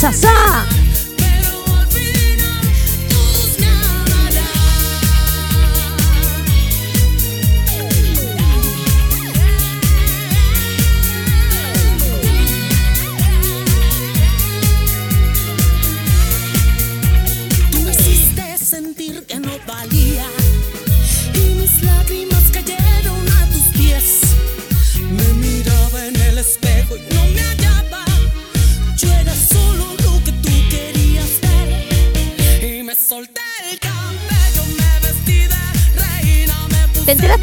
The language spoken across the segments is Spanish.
Sarasasá.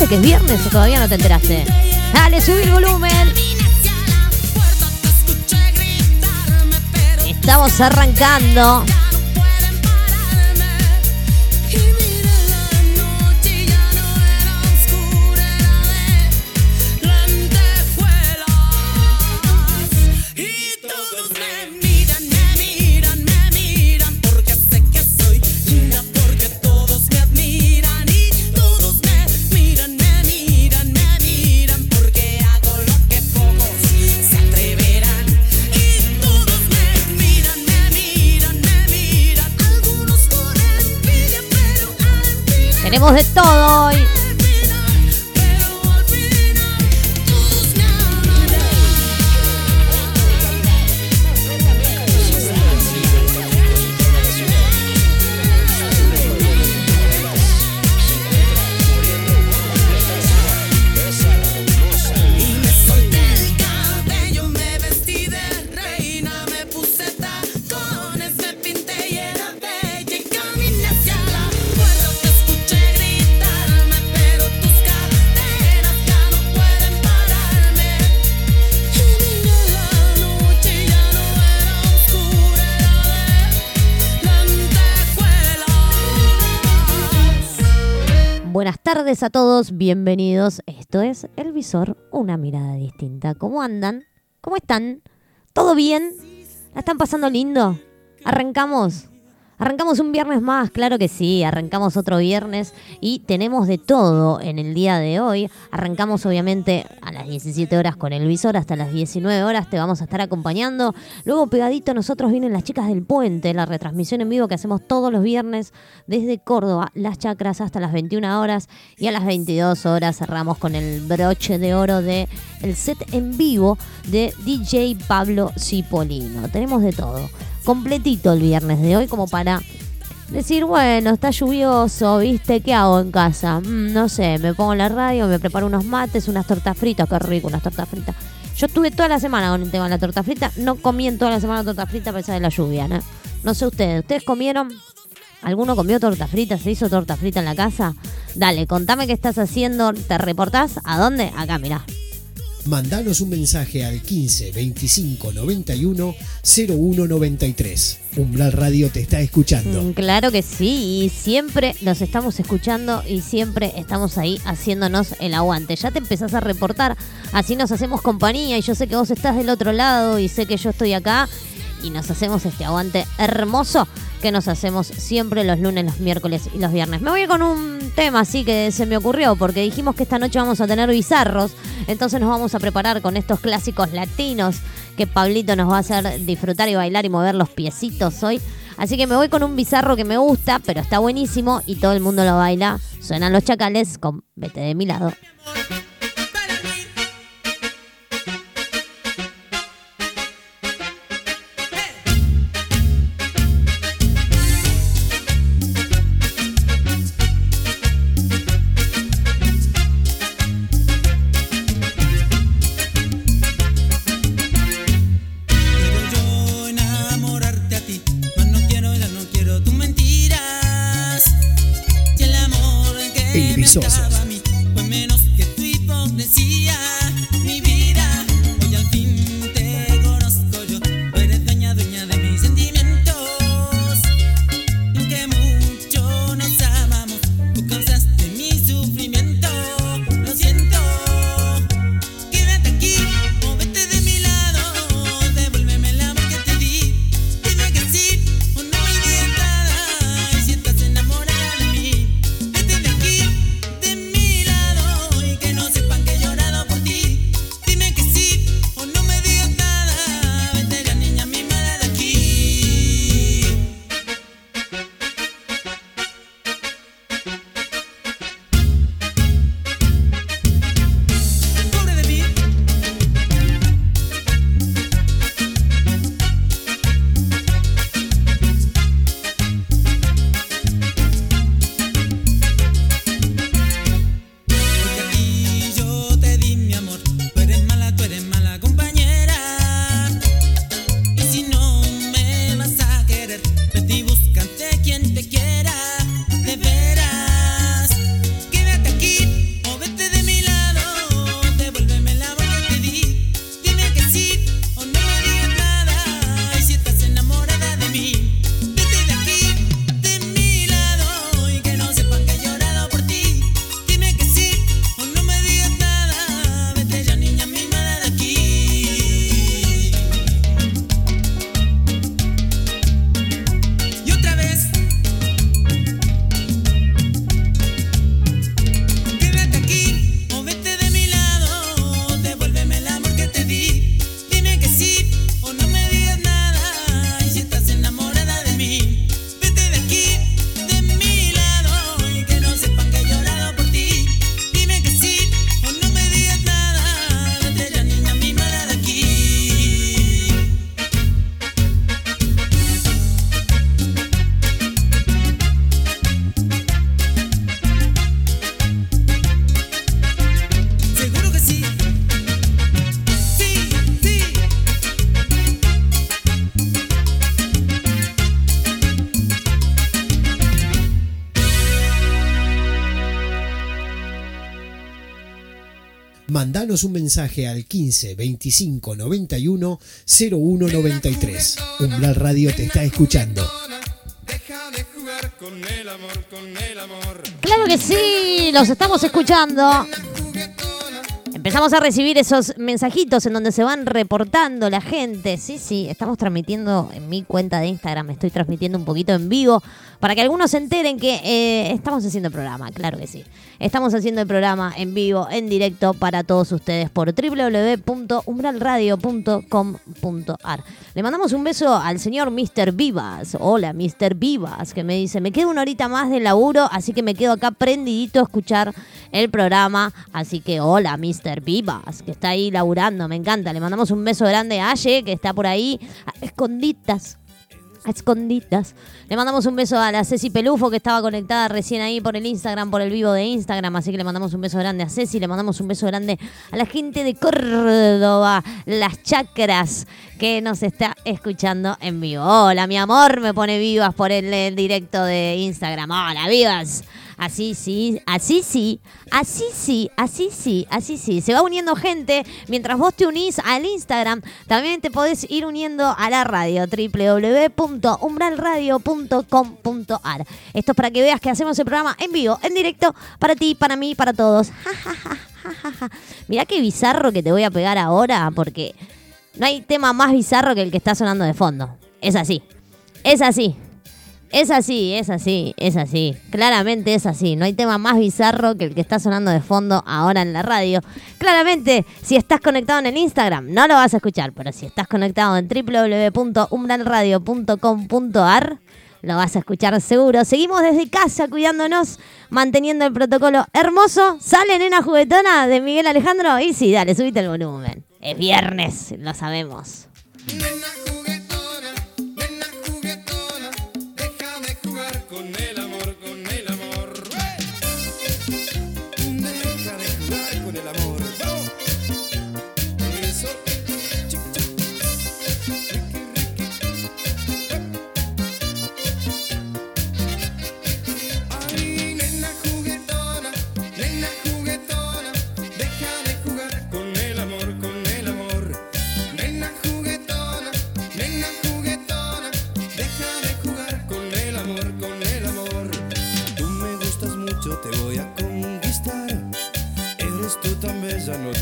Que es viernes o todavía no te enteraste? Dale, subí el volumen. Vine hacia Tenemos de todo hoy. Tardes a todos, bienvenidos. Esto es El Visor, una mirada distinta. ¿Cómo andan? ¿Cómo están? ¿Todo bien? ¿La están pasando lindo? ¿Arrancamos? Arrancamos un viernes más, claro que sí, arrancamos otro viernes y tenemos de todo en el día de hoy. Arrancamos obviamente a las 17 horas con el visor, hasta las 19 horas te vamos a estar acompañando. Luego pegadito nosotros vienen las chicas del puente, la retransmisión en vivo que hacemos todos los viernes desde Córdoba, las chacras hasta las 21 horas y a las 22 horas cerramos con el broche de oro de el set en vivo de DJ Pablo Cipolino. Tenemos de todo completito el viernes de hoy como para decir, bueno, está lluvioso, ¿viste? ¿Qué hago en casa? Mm, no sé, me pongo la radio, me preparo unos mates, unas tortas fritas, qué rico, unas tortas fritas. Yo estuve toda la semana con el tema de la torta frita, no comí en toda la semana torta frita a pesar de la lluvia, ¿no? No sé ustedes, ¿ustedes comieron? ¿Alguno comió torta frita? ¿Se hizo torta frita en la casa? Dale, contame qué estás haciendo, ¿te reportás? ¿A dónde? Acá, mirá. Mandanos un mensaje al 15 25 91 01 93. Umbral Radio te está escuchando. Mm, Claro que sí, y siempre los estamos escuchando y siempre estamos ahí haciéndonos el aguante. Ya te empezás a reportar, así nos hacemos compañía y yo sé que vos estás del otro lado y sé que yo estoy acá y nos hacemos este aguante hermoso que nos hacemos siempre los lunes, los miércoles y los viernes. Me voy con un tema así que se me ocurrió porque dijimos que esta noche vamos a tener bizarros, entonces nos vamos a preparar con estos clásicos latinos que Pablito nos va a hacer disfrutar y bailar y mover los piecitos hoy. Así que me voy con un bizarro que me gusta, pero está buenísimo y todo el mundo lo baila. Suenan los chacales con Vete de mi lado. Un mensaje al 15 25 91 01 93. Umbral Radio te está escuchando. Claro que sí, los estamos escuchando. Empezamos a recibir esos mensajitos en donde se van reportando la gente. Sí, sí, estamos transmitiendo en mi cuenta de Instagram, estoy transmitiendo un poquito en vivo para que algunos se enteren que eh, estamos haciendo el programa, claro que sí. Estamos haciendo el programa en vivo, en directo para todos ustedes por www.umbralradio.com.ar. Le mandamos un beso al señor Mr. Vivas. Hola, Mr. Vivas, que me dice, me quedo una horita más de laburo, así que me quedo acá prendidito a escuchar el programa. Así que hola, Mr. Vivas, que está ahí laburando, me encanta. Le mandamos un beso grande a Aye, que está por ahí, a esconditas. Esconditas. Le mandamos un beso a la Ceci Pelufo, que estaba conectada recién ahí por el Instagram, por el vivo de Instagram. Así que le mandamos un beso grande a Ceci, le mandamos un beso grande a la gente de Córdoba, las chacras, que nos está escuchando en vivo. Hola, mi amor, me pone vivas por el, el directo de Instagram. Hola, vivas. Así sí, así sí, así sí, así sí, así sí. Se va uniendo gente. Mientras vos te unís al Instagram, también te podés ir uniendo a la radio www.umbralradio.com.ar. Esto es para que veas que hacemos el programa en vivo, en directo, para ti, para mí, para todos. Mirá qué bizarro que te voy a pegar ahora, porque no hay tema más bizarro que el que está sonando de fondo. Es así. Es así. Es así, es así, es así. Claramente es así. No hay tema más bizarro que el que está sonando de fondo ahora en la radio. Claramente, si estás conectado en el Instagram, no lo vas a escuchar. Pero si estás conectado en www.umbralradio.com.ar, lo vas a escuchar seguro. Seguimos desde casa cuidándonos, manteniendo el protocolo hermoso. ¿Sale nena juguetona de Miguel Alejandro? Y sí, dale, subite el volumen. Es viernes, lo sabemos.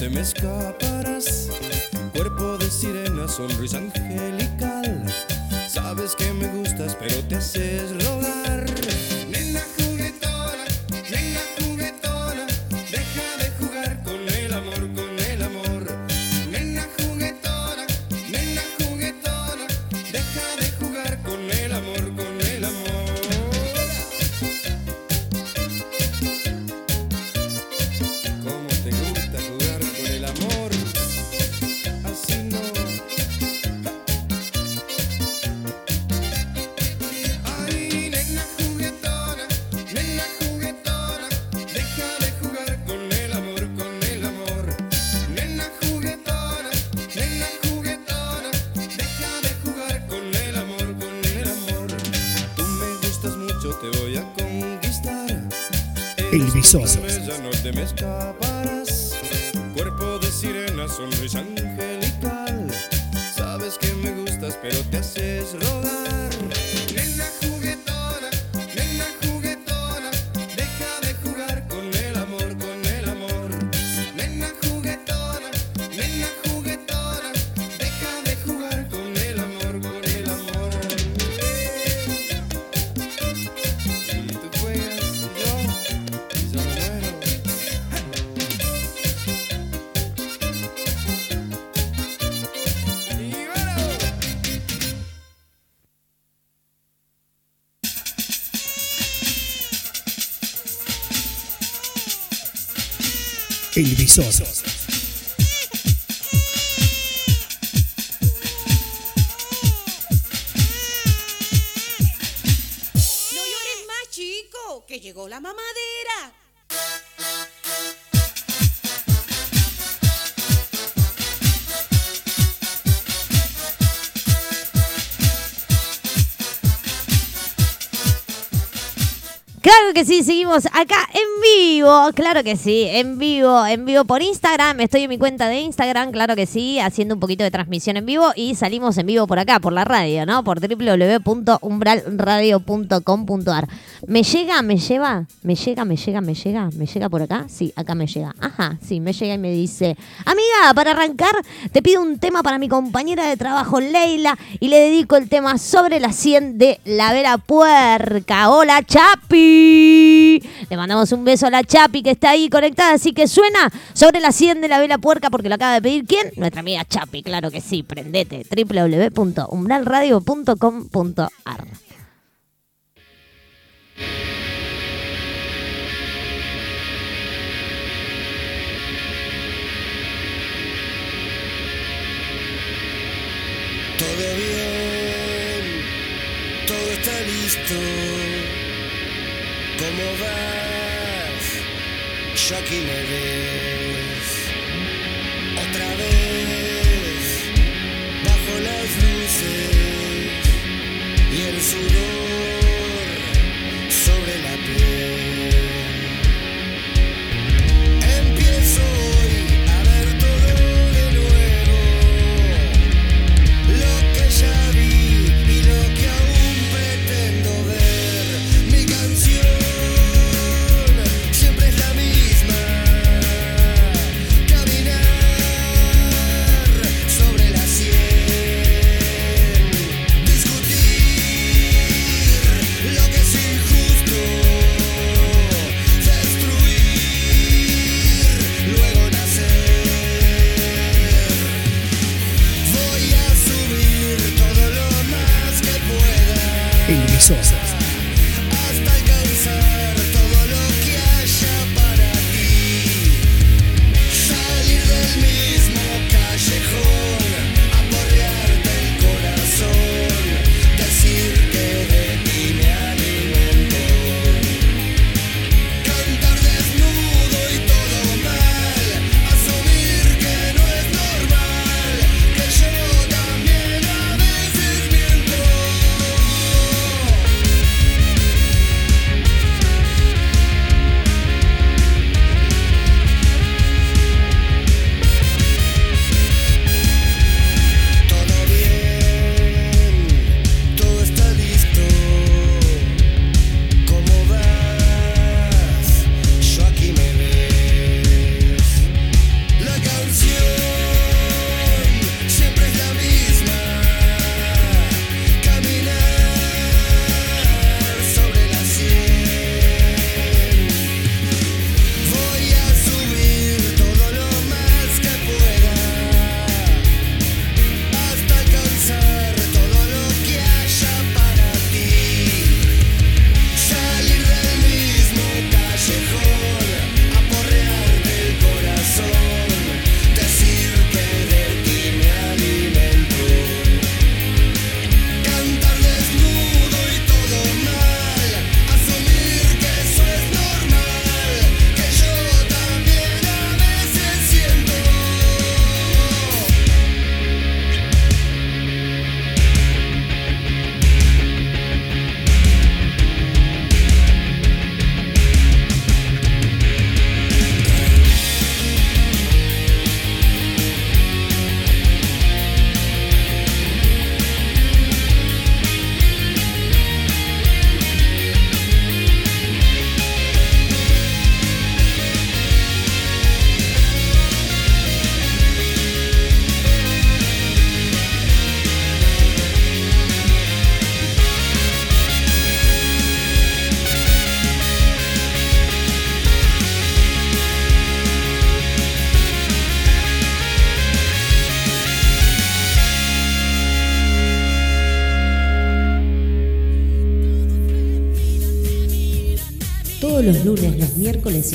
Te me escaparás. Cuerpo de sirena, sonrisa angelical. Sabes que me gustas, pero te haces rogar. El visor. Ya no que sí, seguimos acá en vivo, claro que sí, en vivo, en vivo por Instagram, estoy en mi cuenta de Instagram, claro que sí, haciendo un poquito de transmisión en vivo y salimos en vivo por acá, por la radio, ¿no? Por www.umbralradio.com.ar. ¿Me llega, me lleva, me llega, me llega, me llega, me llega por acá? Sí, acá me llega. Ajá, sí, me llega y me dice, amiga, para arrancar te pido un tema para mi compañera de trabajo Leila y le dedico el tema sobre la 100 de la Vera Puerca. Hola, Chapi. Le mandamos un beso la Chapi que está ahí conectada, así que suena sobre la 100 de la Vela Puerca porque lo acaba de pedir quién? Nuestra amiga Chapi, claro que sí, prendete www.umbralradio.com.ar. Todo bien, todo está listo. ¿Cómo vas? Aquí me ves. Otra vez, bajo las luces y el sudor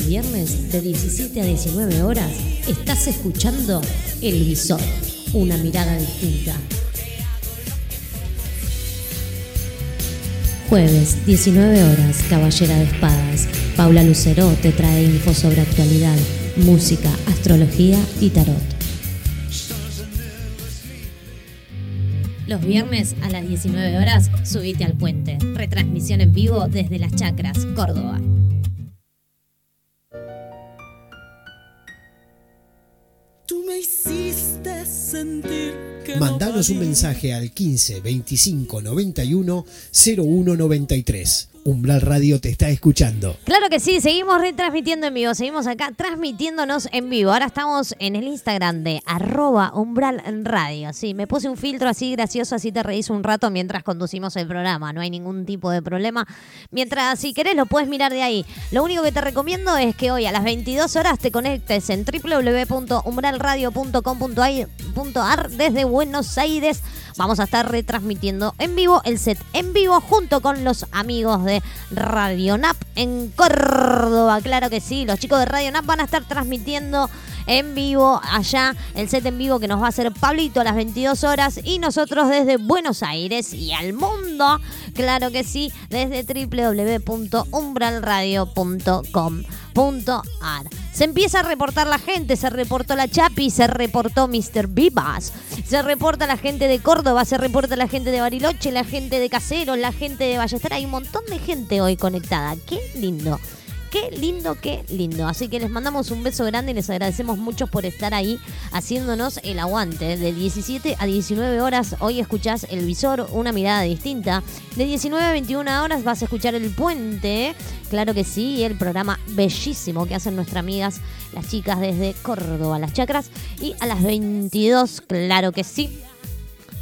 viernes de 17 a 19 horas estás escuchando El Visor, una mirada distinta. Jueves, 19 horas, Caballera de Espadas. Paula Lucero te trae info sobre actualidad, música, astrología y tarot. Los viernes a las 19 horas, subite al puente. Retransmisión en vivo desde Las Chacras, Córdoba. Un mensaje al 15 25 91 01 93. Umbral Radio te está escuchando. Claro que sí, seguimos retransmitiendo en vivo, seguimos acá transmitiéndonos en vivo. Ahora estamos en el Instagram de arroba umbral radio. Sí, me puse un filtro así gracioso, así te reís un rato mientras conducimos el programa. No hay ningún tipo de problema. Mientras, si querés, lo puedes mirar de ahí. Lo único que te recomiendo es que hoy a las 22 horas te conectes en www.umbralradio.com.ar desde Buenos Aires. Vamos a estar retransmitiendo en vivo el set en vivo junto con los amigos de Radio Nap en Córdoba. Claro que sí, los chicos de Radio Nap van a estar transmitiendo en vivo allá el set en vivo que nos va a hacer Pablito a las 22 horas y nosotros desde Buenos Aires y al mundo, claro que sí, desde www.umbralradio.com.ar. Se empieza a reportar la gente, se reportó la Chapi, se reportó Mr. Vivas, se reporta la gente de Córdoba, se reporta la gente de Bariloche, la gente de Caseros, la gente de Ballester. Hay un montón de gente hoy conectada. Qué lindo. Qué lindo, qué lindo. Así que les mandamos un beso grande y les agradecemos mucho por estar ahí haciéndonos el aguante. De 17 a 19 horas hoy escuchás El Visor, una mirada distinta. De 19 a 21 horas vas a escuchar El Puente. Claro que sí, el programa bellísimo que hacen nuestras amigas, las chicas desde Córdoba, las chacras. Y a las 22, claro que sí,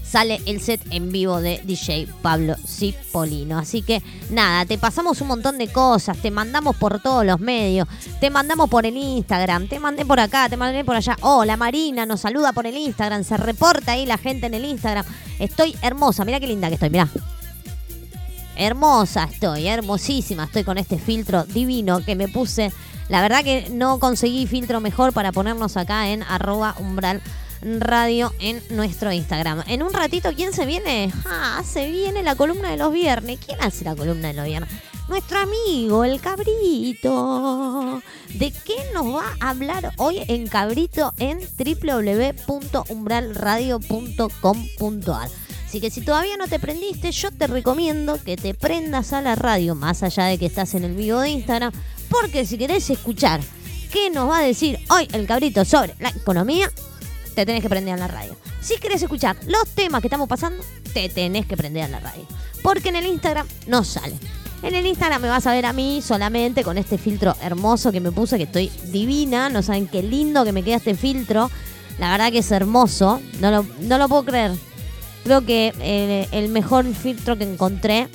sale el set en vivo de DJ Pablo Cipolino. Así que nada, te pasamos un montón de cosas, te mandamos por todos los medios, te mandamos por el Instagram, te mandé por acá, te mandé por allá. Oh, la Marina nos saluda por el Instagram, se reporta ahí la gente en el Instagram. Estoy hermosa, mira qué linda que estoy, mirá. Hermosa estoy, hermosísima. Estoy con este filtro divino que me puse. La verdad que no conseguí filtro mejor para ponernos acá en arroba umbral radio en nuestro Instagram. En un ratito, ¿quién se viene? Se viene la columna de los viernes. ¿Quién hace la columna de los viernes? Nuestro amigo, el cabrito. ¿De qué nos va a hablar hoy en cabrito en www.umbralradio.com.ar? Así que si todavía no te prendiste, yo te recomiendo que te prendas a la radio, más allá de que estás en el vivo de Instagram, porque si querés escuchar qué nos va a decir hoy el cabrito sobre la economía, te tenés que prender a la radio. Si querés escuchar los temas que estamos pasando, te tenés que prender a la radio. Porque en el Instagram no sale. En el Instagram me vas a ver a mí solamente con este filtro hermoso que me puse, que estoy divina. No saben qué lindo que me queda este filtro. La verdad que es hermoso. No lo, no lo puedo creer. Creo que eh, el mejor filtro que encontré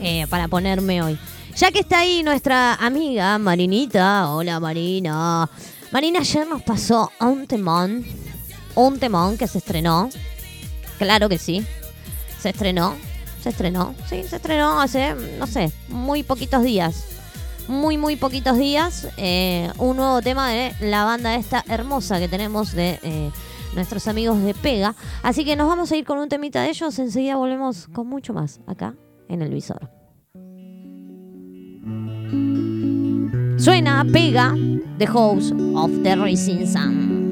eh, para ponerme hoy. Ya que está ahí nuestra amiga Marinita. Hola Marina. Marina ayer nos pasó a un temón. Un temón que se estrenó. Claro que sí. Se estrenó. Se estrenó. Sí, se estrenó hace, no sé, muy poquitos días. Muy, muy poquitos días. eh, un nuevo tema de la banda esta hermosa que tenemos de eh, nuestros amigos de Pega. Así que nos vamos a ir con un temita de ellos. Enseguida volvemos con mucho más acá en el visor. Suena Pega, The House of the Rising Sun.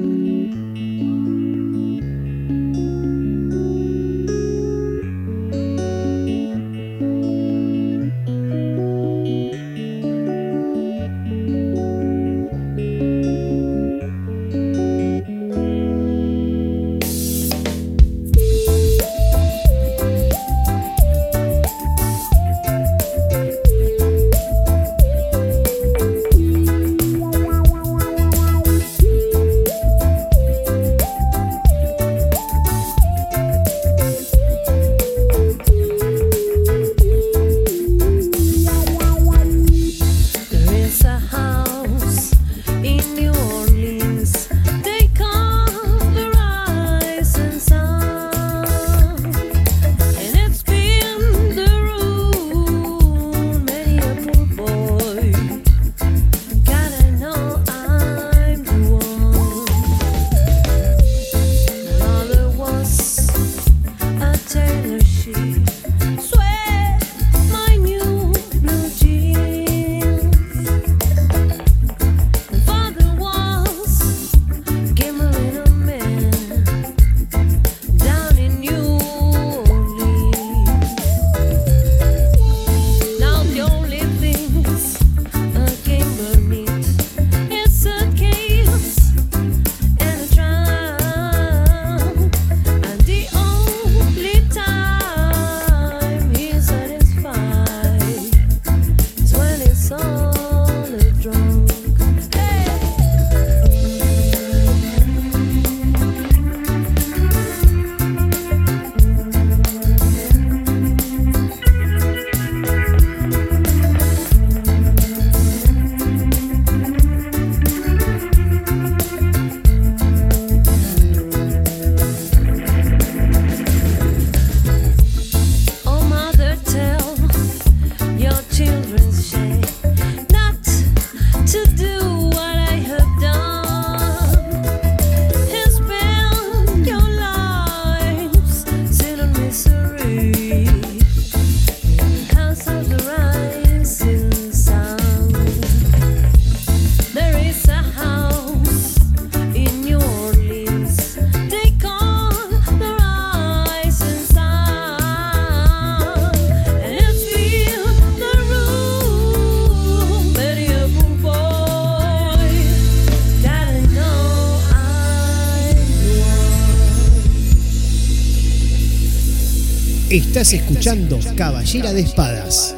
Estás escuchando Caballera de Espadas.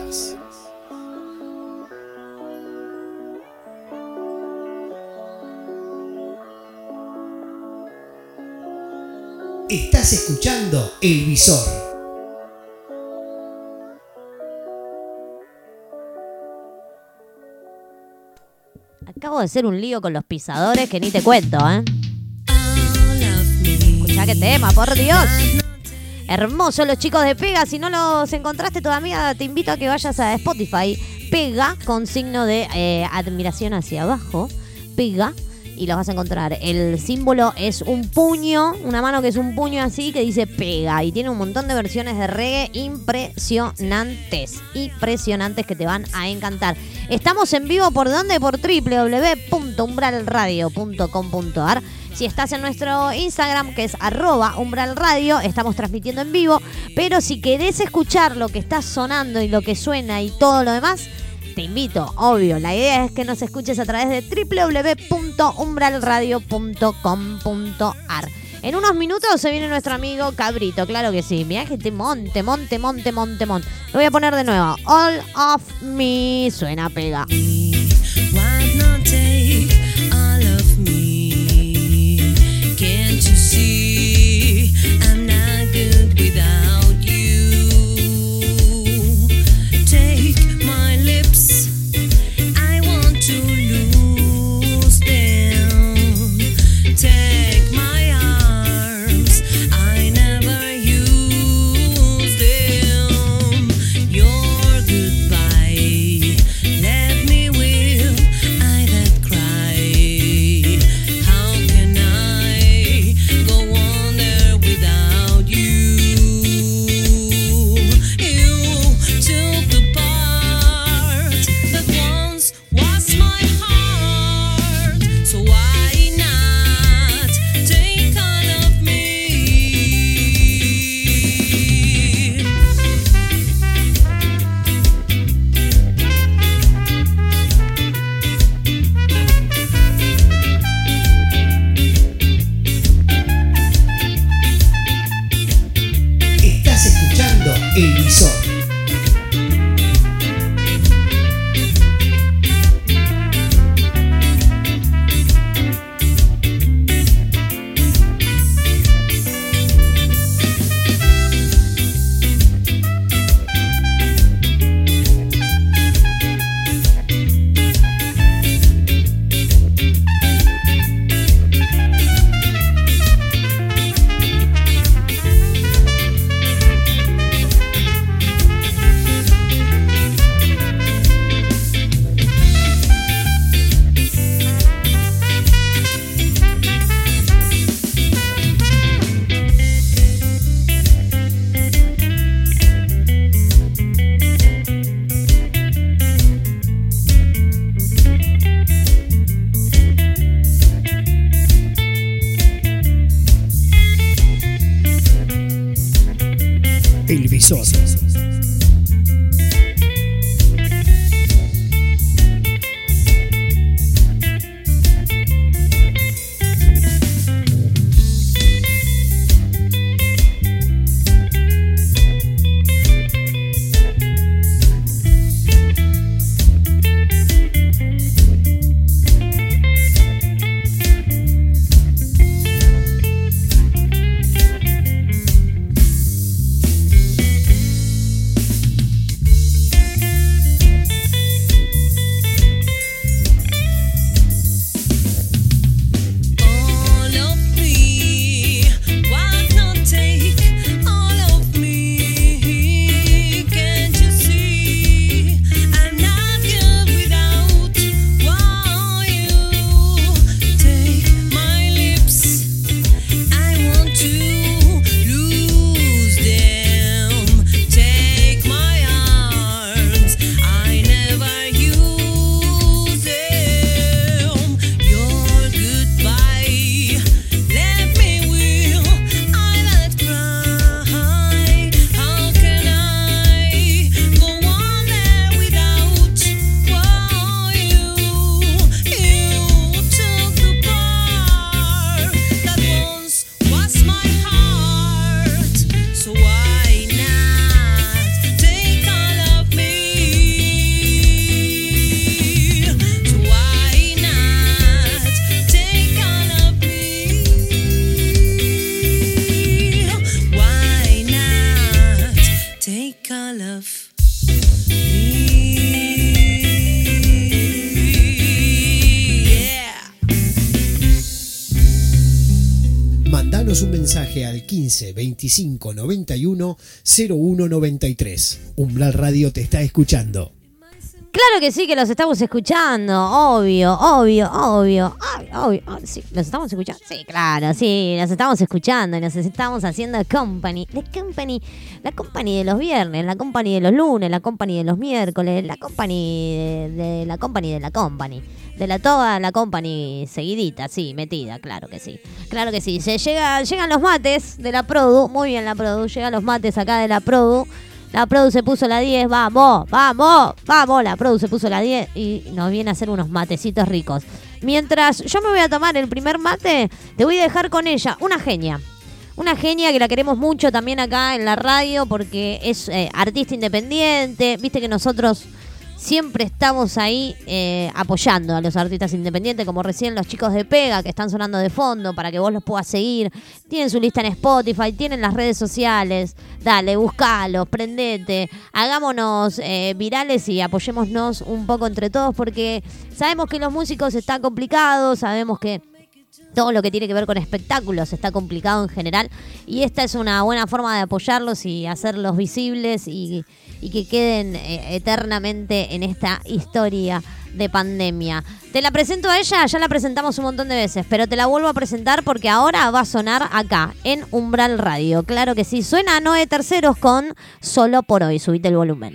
Estás escuchando El Visor. Acabo de hacer un lío con los pisadores que ni te cuento, ¿eh? Escuchá qué tema, por Dios. Hermosos los chicos de Pega. Si no los encontraste todavía, te invito a que vayas a Spotify. Pega con signo de eh, admiración hacia abajo. Pega. Y los vas a encontrar. El símbolo es un puño, una mano que es un puño así que dice pega. Y tiene un montón de versiones de reggae impresionantes. Impresionantes que te van a encantar. Estamos en vivo por donde? Por www.umbralradio.com.ar. Si estás en nuestro Instagram, que es arroba umbralradio, estamos transmitiendo en vivo. Pero si querés escuchar lo que está sonando y lo que suena y todo lo demás, te invito, obvio. La idea es que nos escuches a través de www.umbralradio.com.ar. En unos minutos se viene nuestro amigo Cabrito, claro que sí. Mira que te monte, monte, monte, monte, monte. Lo voy a poner de nuevo. All of me suena pega. she 91 01 93. Umbral Radio te está escuchando. Claro que sí, que los estamos escuchando. Obvio, obvio, obvio. Obvio, obvio. Oh, sí, ¿los estamos escuchando? Sí, claro, sí, los estamos escuchando nos estamos haciendo company. La company, la company de los viernes, la company de los lunes, la company de los miércoles, la company de, de la company de la company. De la toda la company seguidita, sí, metida, claro que sí. Claro que sí. Se llega, llegan los mates de la Produ, muy bien la Produ, llegan los mates acá de la Produ. La Produ se puso la 10, vamos, vamos, vamos. La Produ se puso la 10 y nos viene a hacer unos matecitos ricos. Mientras yo me voy a tomar el primer mate, te voy a dejar con ella, una genia. Una genia que la queremos mucho también acá en la radio porque es eh, artista independiente. Viste que nosotros siempre estamos ahí eh, apoyando a los artistas independientes, como recién los chicos de Pega que están sonando de fondo para que vos los puedas seguir. Tienen su lista en Spotify, tienen las redes sociales. Dale, buscalos, prendete, hagámonos eh, virales y apoyémonos un poco entre todos porque sabemos que los músicos están complicados, sabemos que todo lo que tiene que ver con espectáculos está complicado en general y esta es una buena forma de apoyarlos y hacerlos visibles y, que queden eh, eternamente en esta historia de pandemia. Te la presento a ella, ya la presentamos un montón de veces, pero te la vuelvo a presentar porque ahora va a sonar acá, en Umbral Radio. Claro que sí, suena Noé Terceros con Solo por hoy, subite el volumen.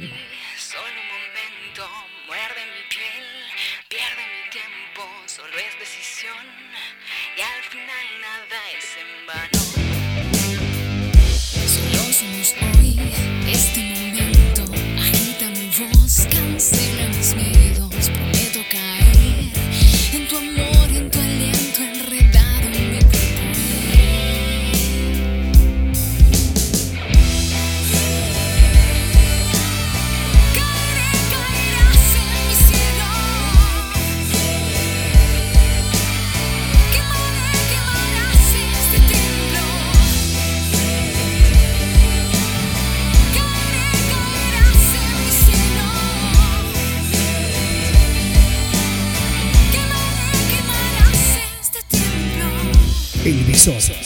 El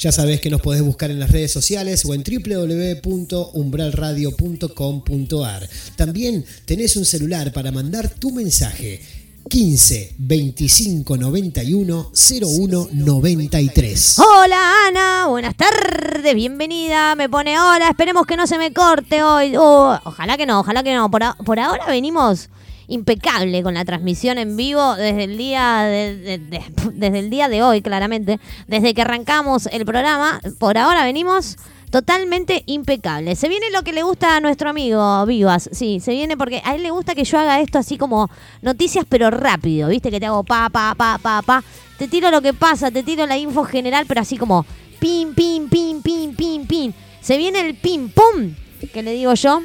Ya sabés que nos podés buscar en las redes sociales o en www.umbralradio.com.ar. También tenés un celular para mandar tu mensaje. 15 25 91 01 93. Hola Ana, buenas tardes, bienvenida. Me pone hola, esperemos que no se me corte hoy. Uh, ojalá que no, ojalá que no. Por, por ahora venimos impecable con la transmisión en vivo desde el día de, de- de- desde el día de hoy, claramente. Desde que arrancamos el programa, por ahora venimos totalmente impecable. Se viene lo que le gusta a nuestro amigo Vivas, sí, se viene porque a él le gusta que yo haga esto así como noticias pero rápido, ¿viste? Que te hago pa, pa, pa, pa, pa. Te tiro lo que pasa, te tiro la info general, pero así como pin, pin, pin, pin, pin, pin. Se viene el pim pum, que le digo yo.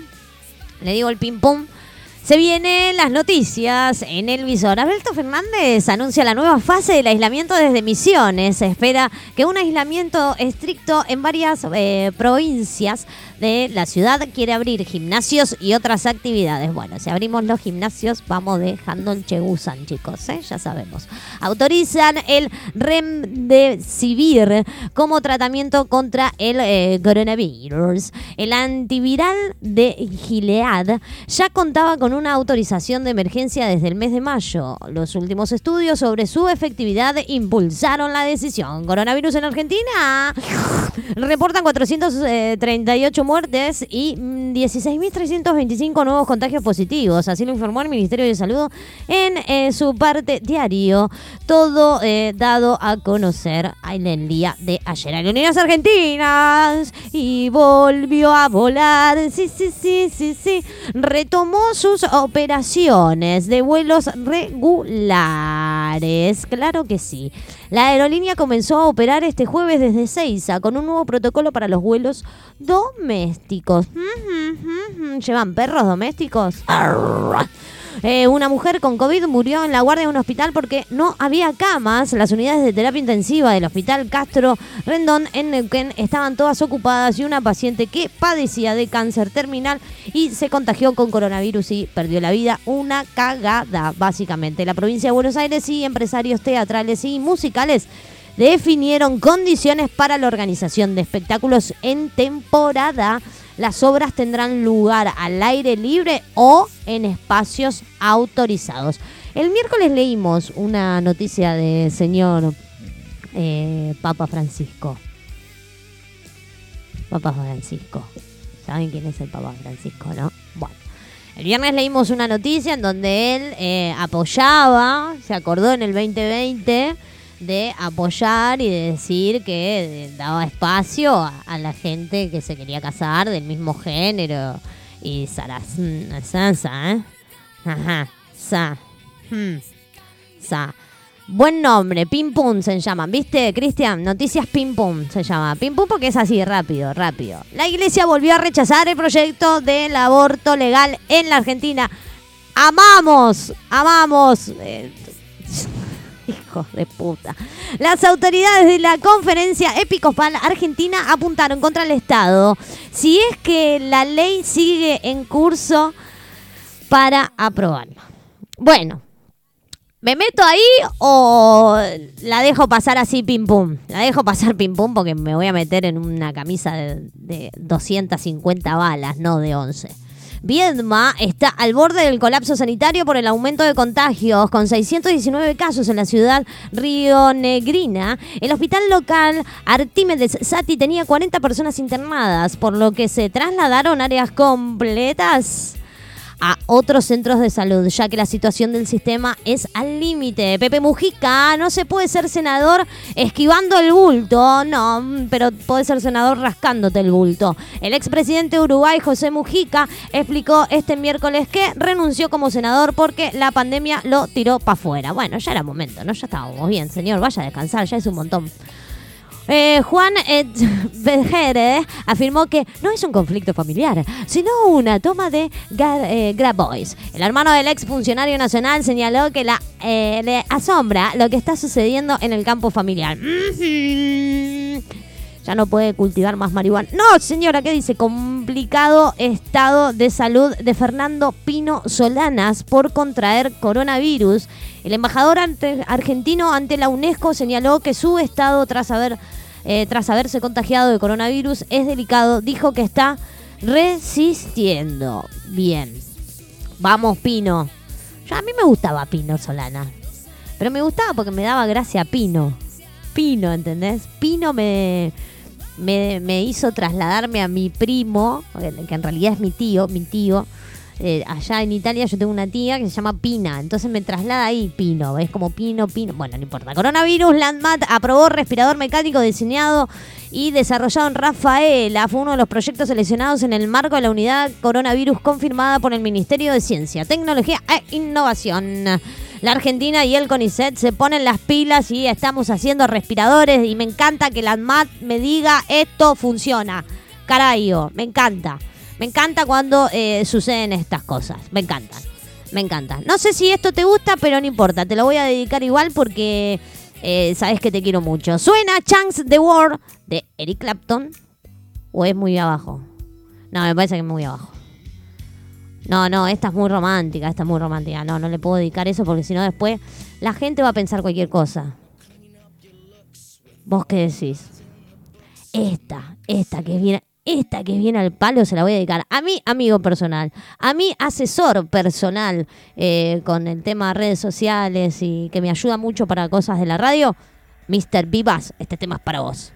Le digo el pim pum. Se vienen las noticias en el visor. Alberto Fernández anuncia la nueva fase del aislamiento desde Misiones. Se espera que un aislamiento estricto en varias eh, provincias de la ciudad quiere abrir gimnasios y otras actividades. Bueno, si abrimos los gimnasios, vamos dejando el Chegusan, chicos, ¿eh? ya sabemos. Autorizan el Remdesivir como tratamiento contra el eh, coronavirus. El antiviral de Gilead ya contaba con una autorización de emergencia desde el mes de mayo. Los últimos estudios sobre su efectividad impulsaron la decisión. Coronavirus en Argentina reportan 438 muertes y mm, 16.325 nuevos contagios positivos. Así lo informó el Ministerio de Salud en eh, su parte diario. Todo eh, dado a conocer en el día de ayer. Aerolíneas Argentinas y volvió a volar. Sí, sí, sí, sí, sí. Retomó sus operaciones de vuelos regulares. Claro que sí. La aerolínea comenzó a operar este jueves desde Seiza con un nuevo protocolo para los vuelos domésticos. ¿Llevan perros domésticos? Eh, una mujer con COVID murió en la guardia de un hospital porque no había camas. Las unidades de terapia intensiva del hospital Castro Rendón en Neuquén estaban todas ocupadas y una paciente que padecía de cáncer terminal y se contagió con coronavirus y perdió la vida. Una cagada, básicamente. La provincia de Buenos Aires y empresarios teatrales y musicales definieron condiciones para la organización de espectáculos en temporada. Las obras tendrán lugar al aire libre o en espacios autorizados. El miércoles leímos una noticia de señor eh, Papa Francisco. Papa Francisco. ¿Saben quién es el Papa Francisco, no? Bueno. El viernes leímos una noticia en donde él eh, apoyaba, se acordó en el 2020 de apoyar y de decir que eh, daba espacio a, la gente que se quería casar del mismo género y Saras, Sansa, ¿eh? Ajá, Sa, hmm, Sa. Buen nombre, Pim Pum se llaman, ¿viste, Cristian? Noticias Pim Pum se llama. Pim Pum porque es así, rápido, rápido. La iglesia volvió a rechazar el proyecto del aborto legal en la Argentina. Amamos, amamos. eh, Hijos de puta. Las autoridades de la conferencia episcopal argentina apuntaron contra el Estado si es que la ley sigue en curso para aprobarla. Bueno, ¿me meto ahí o la dejo pasar así pim pum? La dejo pasar pim pum porque me voy a meter en una camisa de, de 250 balas, no de 11. Viedma está al borde del colapso sanitario por el aumento de contagios, con 619 casos en la ciudad rionegrina. El hospital local Artímedes Sati tenía 40 personas internadas, por lo que se trasladaron áreas completas a otros centros de salud, ya que la situación del sistema es al límite. Pepe Mujica, no se puede ser senador esquivando el bulto, no, pero puede ser senador rascándote el bulto. El expresidente de Uruguay, José Mujica, explicó este miércoles que renunció como senador porque la pandemia lo tiró para afuera. Bueno, ya era momento, ¿no? Ya estábamos bien, señor, vaya a descansar, ya es un montón. Eh, Juan Vejere afirmó que no es un conflicto familiar, sino una toma de eh, Grabois. El hermano del ex funcionario nacional señaló que la, eh, le asombra lo que está sucediendo en el campo familiar. Ya no puede cultivar más marihuana. No, señora, ¿qué dice? Complicado estado de salud de Fernando Pino Solanas por contraer coronavirus. El embajador argentino ante la UNESCO señaló que su estado tras haber eh, tras haberse contagiado de coronavirus es delicado. Dijo que está resistiendo. Bien. Vamos, Pino. Yo, a mí me gustaba Pino Solana. Pero me gustaba porque me daba gracia Pino. Pino, ¿entendés? Pino me, me, me hizo trasladarme a mi primo, que en realidad es mi tío, mi tío. Eh, allá en Italia yo tengo una tía que se llama Pina, entonces me traslada ahí Pino, es como Pino, Pino, bueno, no importa. Coronavirus, Landmat aprobó respirador mecánico diseñado y desarrollado en Rafaela. Fue uno de los proyectos seleccionados en el marco de la unidad coronavirus confirmada por el Ministerio de Ciencia, Tecnología e Innovación. La Argentina y el CONICET se ponen las pilas y estamos haciendo respiradores y me encanta que la ANMAT me diga esto funciona. Carayo, me encanta. Me encanta cuando eh, suceden estas cosas. Me encantan. Me encantan. No sé si esto te gusta, pero no importa. Te lo voy a dedicar igual porque eh, sabes que te quiero mucho. Suena Chance the World de Eric Clapton. ¿O es muy abajo? No, me parece que es muy abajo. No, no, esta es muy romántica, esta es muy romántica. No, no le puedo dedicar eso porque si no después la gente va a pensar cualquier cosa. ¿Vos qué decís? Esta, esta que viene, esta que viene al palo se la voy a dedicar a mi amigo personal, a mi asesor personal eh, con el tema de redes sociales y que me ayuda mucho para cosas de la radio, Mr. Vivas. Este tema es para vos.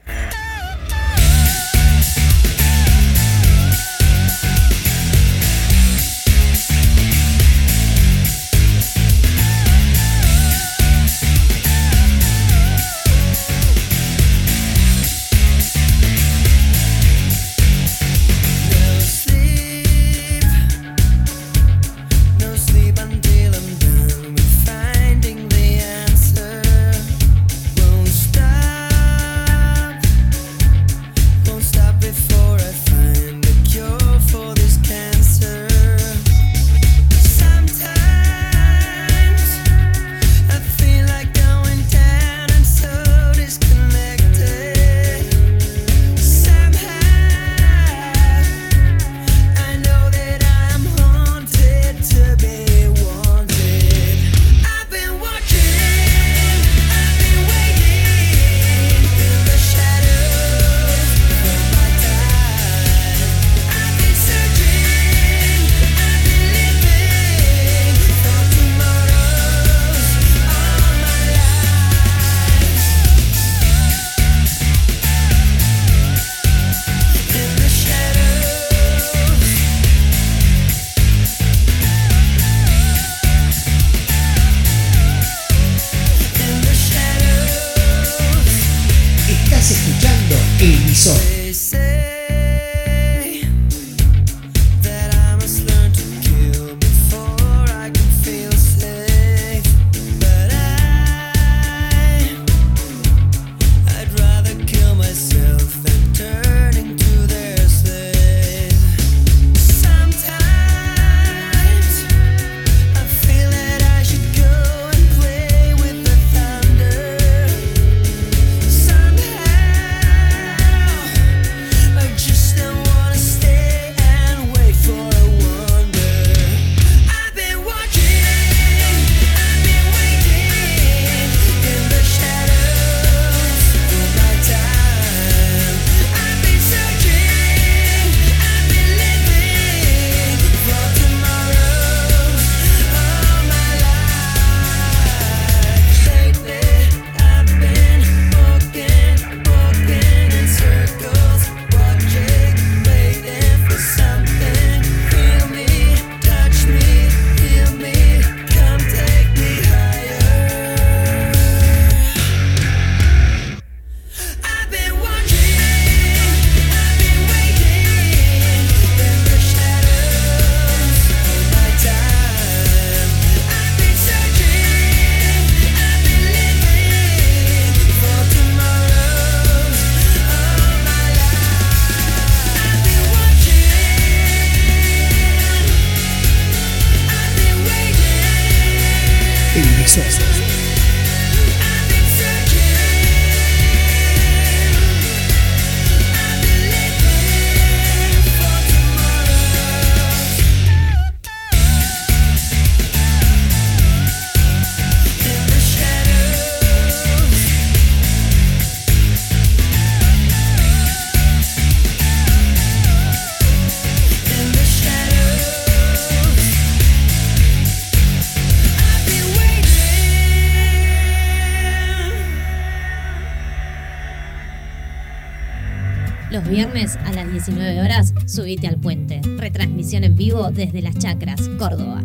19 horas, subite al puente. Retransmisión en vivo desde Las Chacras, Córdoba.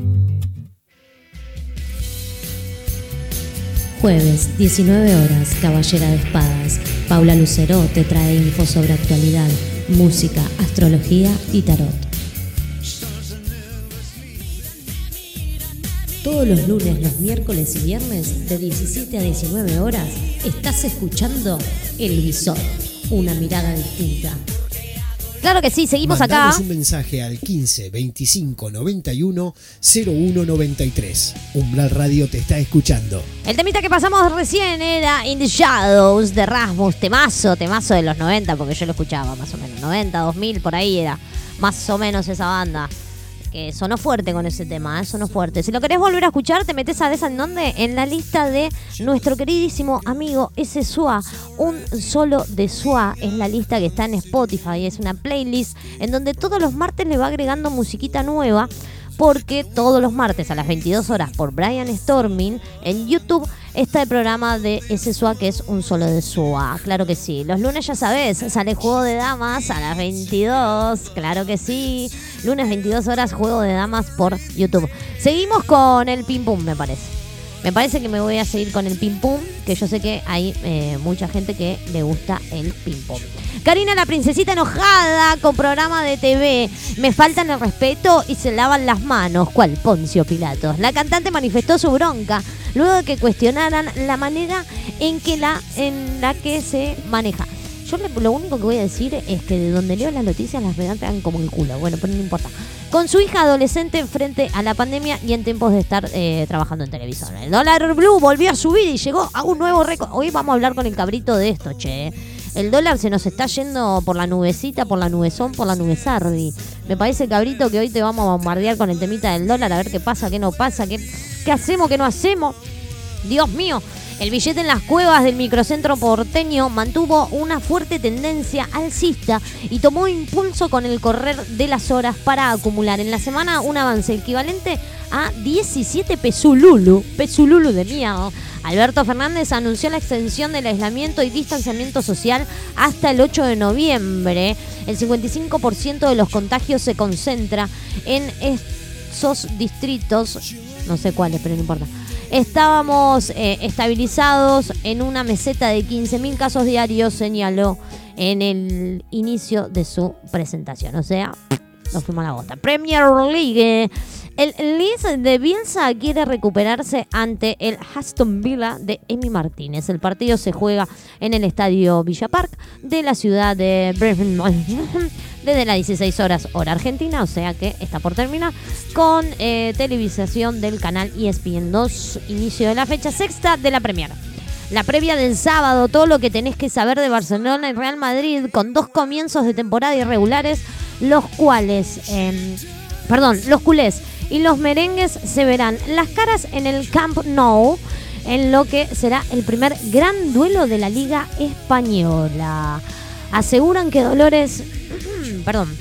Jueves, 19 horas, Caballera de Espadas. Paula Lucero te trae info sobre actualidad, música, astrología y tarot. Todos los lunes, los miércoles y viernes, de 17 a 19 horas, estás escuchando El Visor, una mirada distinta. Claro que sí, seguimos acá. Mandanos un mensaje al 15 25 91 01 93. Umbral Radio te está escuchando. El temita que pasamos recién era In the Shadows de Rasmus, temazo, temazo de los 90, porque yo lo escuchaba más o menos, 90, 2000, por ahí era más o menos esa banda. Que sonó fuerte con ese tema, ¿eh? sonó fuerte. Si lo querés volver a escuchar, te metes a esa en donde? En la lista de nuestro queridísimo amigo ese Sua. Un solo de Sua es la lista que está en Spotify. Es una playlist en donde todos los martes le va agregando musiquita nueva porque todos los martes a las 22 horas por Brian Storming en YouTube está el programa de ese SUA que es un solo de SUA. Claro que sí. Los lunes ya sabes, sale Juego de Damas a las 22. Claro que sí. Lunes 22 horas Juego de Damas por YouTube. Seguimos con el pim pum, me parece. Me parece que me voy a seguir con el pim pum, que yo sé que hay eh, mucha gente que le gusta el pim pum. Karina la princesita enojada con programa de TV. Me faltan el respeto y se lavan las manos. ¿Cuál Poncio Pilatos? La cantante manifestó su bronca luego de que cuestionaran la manera en que la en la que se maneja. Yo lo único que voy a decir es que de donde leo las noticias las pegan como el culo. Bueno, pero no importa. Con su hija adolescente frente a la pandemia y en tiempos de estar eh, trabajando en televisión. El dólar blue volvió a subir y llegó a un nuevo récord. Hoy vamos a hablar con el cabrito de esto, che. El dólar se nos está yendo por la nubecita, por la nubezón, por la nubezardi. Me parece, cabrito, que hoy te vamos a bombardear con el temita del dólar, a ver qué pasa, qué no pasa, qué, qué hacemos, qué no hacemos. Dios mío, el billete en las cuevas del microcentro porteño mantuvo una fuerte tendencia alcista y tomó impulso con el correr de las horas para acumular en la semana un avance equivalente a 17 pesululu, pesululu de mierda. Alberto Fernández anunció la extensión del aislamiento y distanciamiento social hasta el 8 de noviembre. El 55% de los contagios se concentra en esos distritos, no sé cuáles, pero no importa. Estábamos eh, estabilizados en una meseta de 15.000 casos diarios, señaló en el inicio de su presentación. O sea, nos fuimos la bota. Premier League. El Leeds de Bielsa quiere recuperarse ante el Aston Villa de Emi Martínez. El partido se juega en el estadio Villa Park de la ciudad de Birmingham desde las 16 horas hora argentina, o sea que está por terminar, con eh, televisación del canal ESPN 2, inicio de la fecha sexta de la Premier. La previa del sábado, todo lo que tenés que saber de Barcelona y Real Madrid, con dos comienzos de temporada irregulares, los cuales, eh, perdón, los culés y los merengues se verán las caras en el Camp Nou, en lo que será el primer gran duelo de la Liga Española. Aseguran que Dolores, perdón,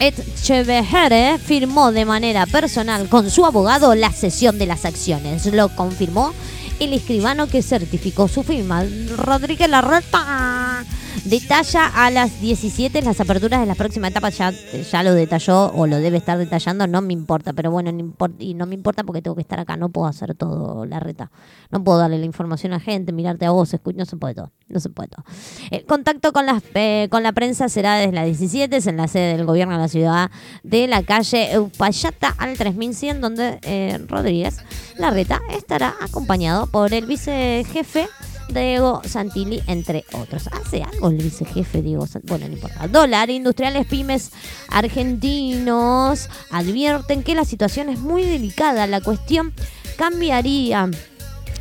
Etcheverre firmó de manera personal con su abogado la cesión de las acciones. Lo confirmó el escribano que certificó su firma. Rodríguez Larreta detalla a las 17 las aperturas de las próximas etapas. Ya, ya lo detalló o lo debe estar detallando, no me importa. Pero bueno, no impor- y no me importa porque tengo que estar acá. No puedo hacer todo, Larreta. No puedo darle la información a gente, mirarte a vos, escu- no se puede todo. No se puede todo. El contacto con, las, eh, con la prensa será desde las 17, es en la sede del gobierno de la ciudad de la calle Eupayata al 3100, donde eh, Rodríguez Larreta estará acompañado por el vicejefe Diego Santilli, entre otros. ¿Hace algo el vicejefe Diego Santilli? Bueno, no importa. Dólar, industriales pymes argentinos advierten que la situación es muy delicada. La cuestión cambiaría.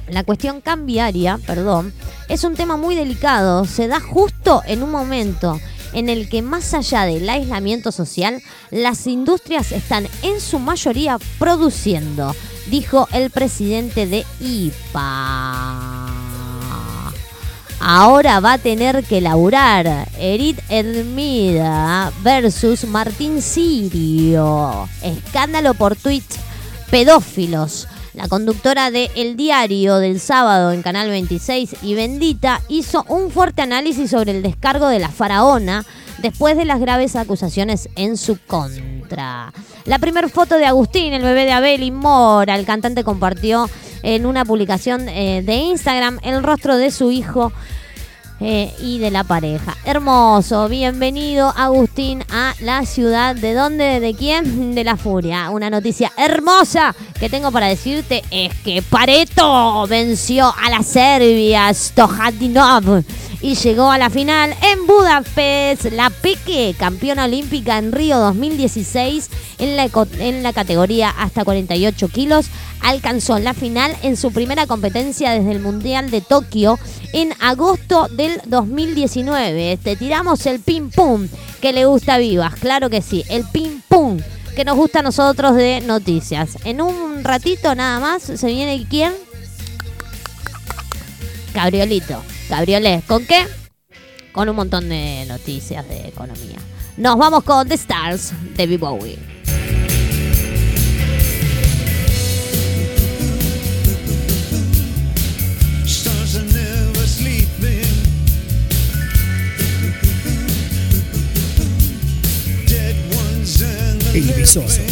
La cuestión cambiaria, perdón, es un tema muy delicado. Se da justo en un momento en el que más allá del aislamiento social, las industrias están en su mayoría produciendo, dijo el presidente de IPA. Ahora va a tener que laburar Erit Hermida versus Martín Sirio. Escándalo por tweets pedófilos. La conductora de El Diario del sábado en Canal 26 y Bendita hizo un fuerte análisis sobre el descargo de la faraona después de las graves acusaciones en su contra. La primera foto de Agustín, el bebé de Abel y Mora, el cantante compartió en una publicación eh, de Instagram el rostro de su hijo eh, y de la pareja. Hermoso, bienvenido Agustín a la ciudad de dónde, de quién, de la furia. Una noticia hermosa que tengo para decirte es que Pareto venció a la Serbia Stojadinov y llegó a la final en Budapest. La Peque, campeona olímpica en Río 2016 en la, en la categoría hasta 48 kilos, alcanzó la final en su primera competencia desde el Mundial de Tokio en agosto del 2019. Te tiramos el ping pum que le gusta a Vivas, claro que sí, el ping pum que nos gusta a nosotros de noticias. En un ratito nada más se viene quién? Cabriolito. Cabriolet. ¿Con qué? Con un montón de noticias de economía. Nos vamos con The Stars de B. Bowie. Y visoso.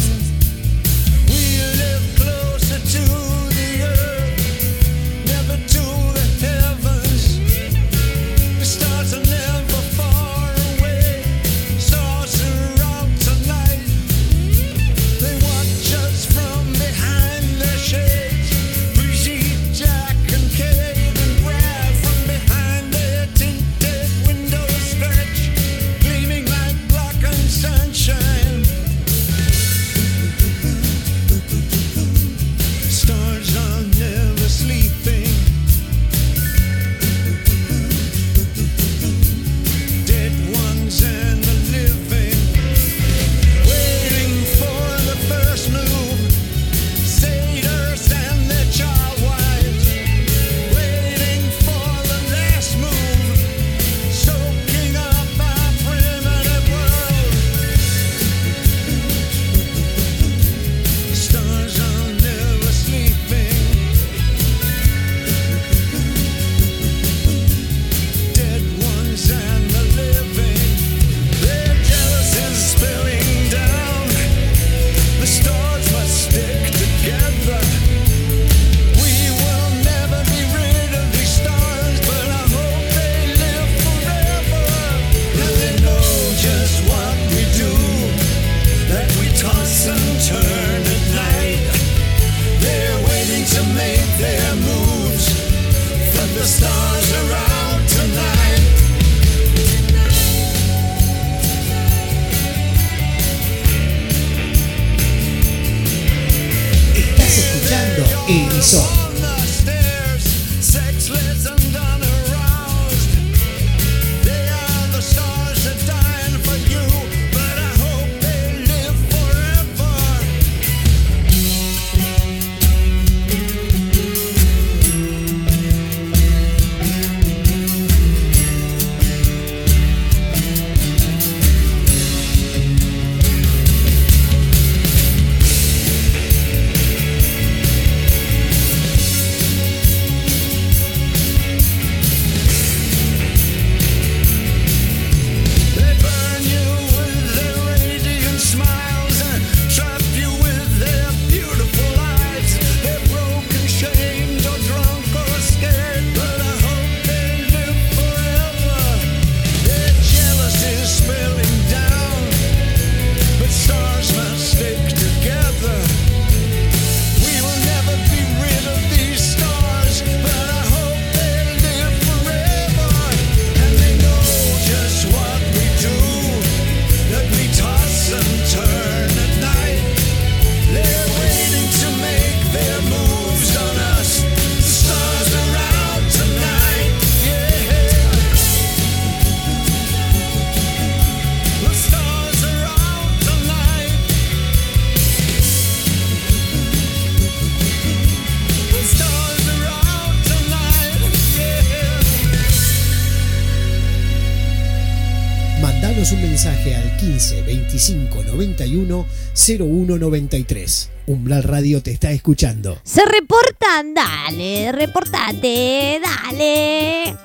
0193. Umbral Radio te está escuchando. Se reportan, dale, reportate, dale.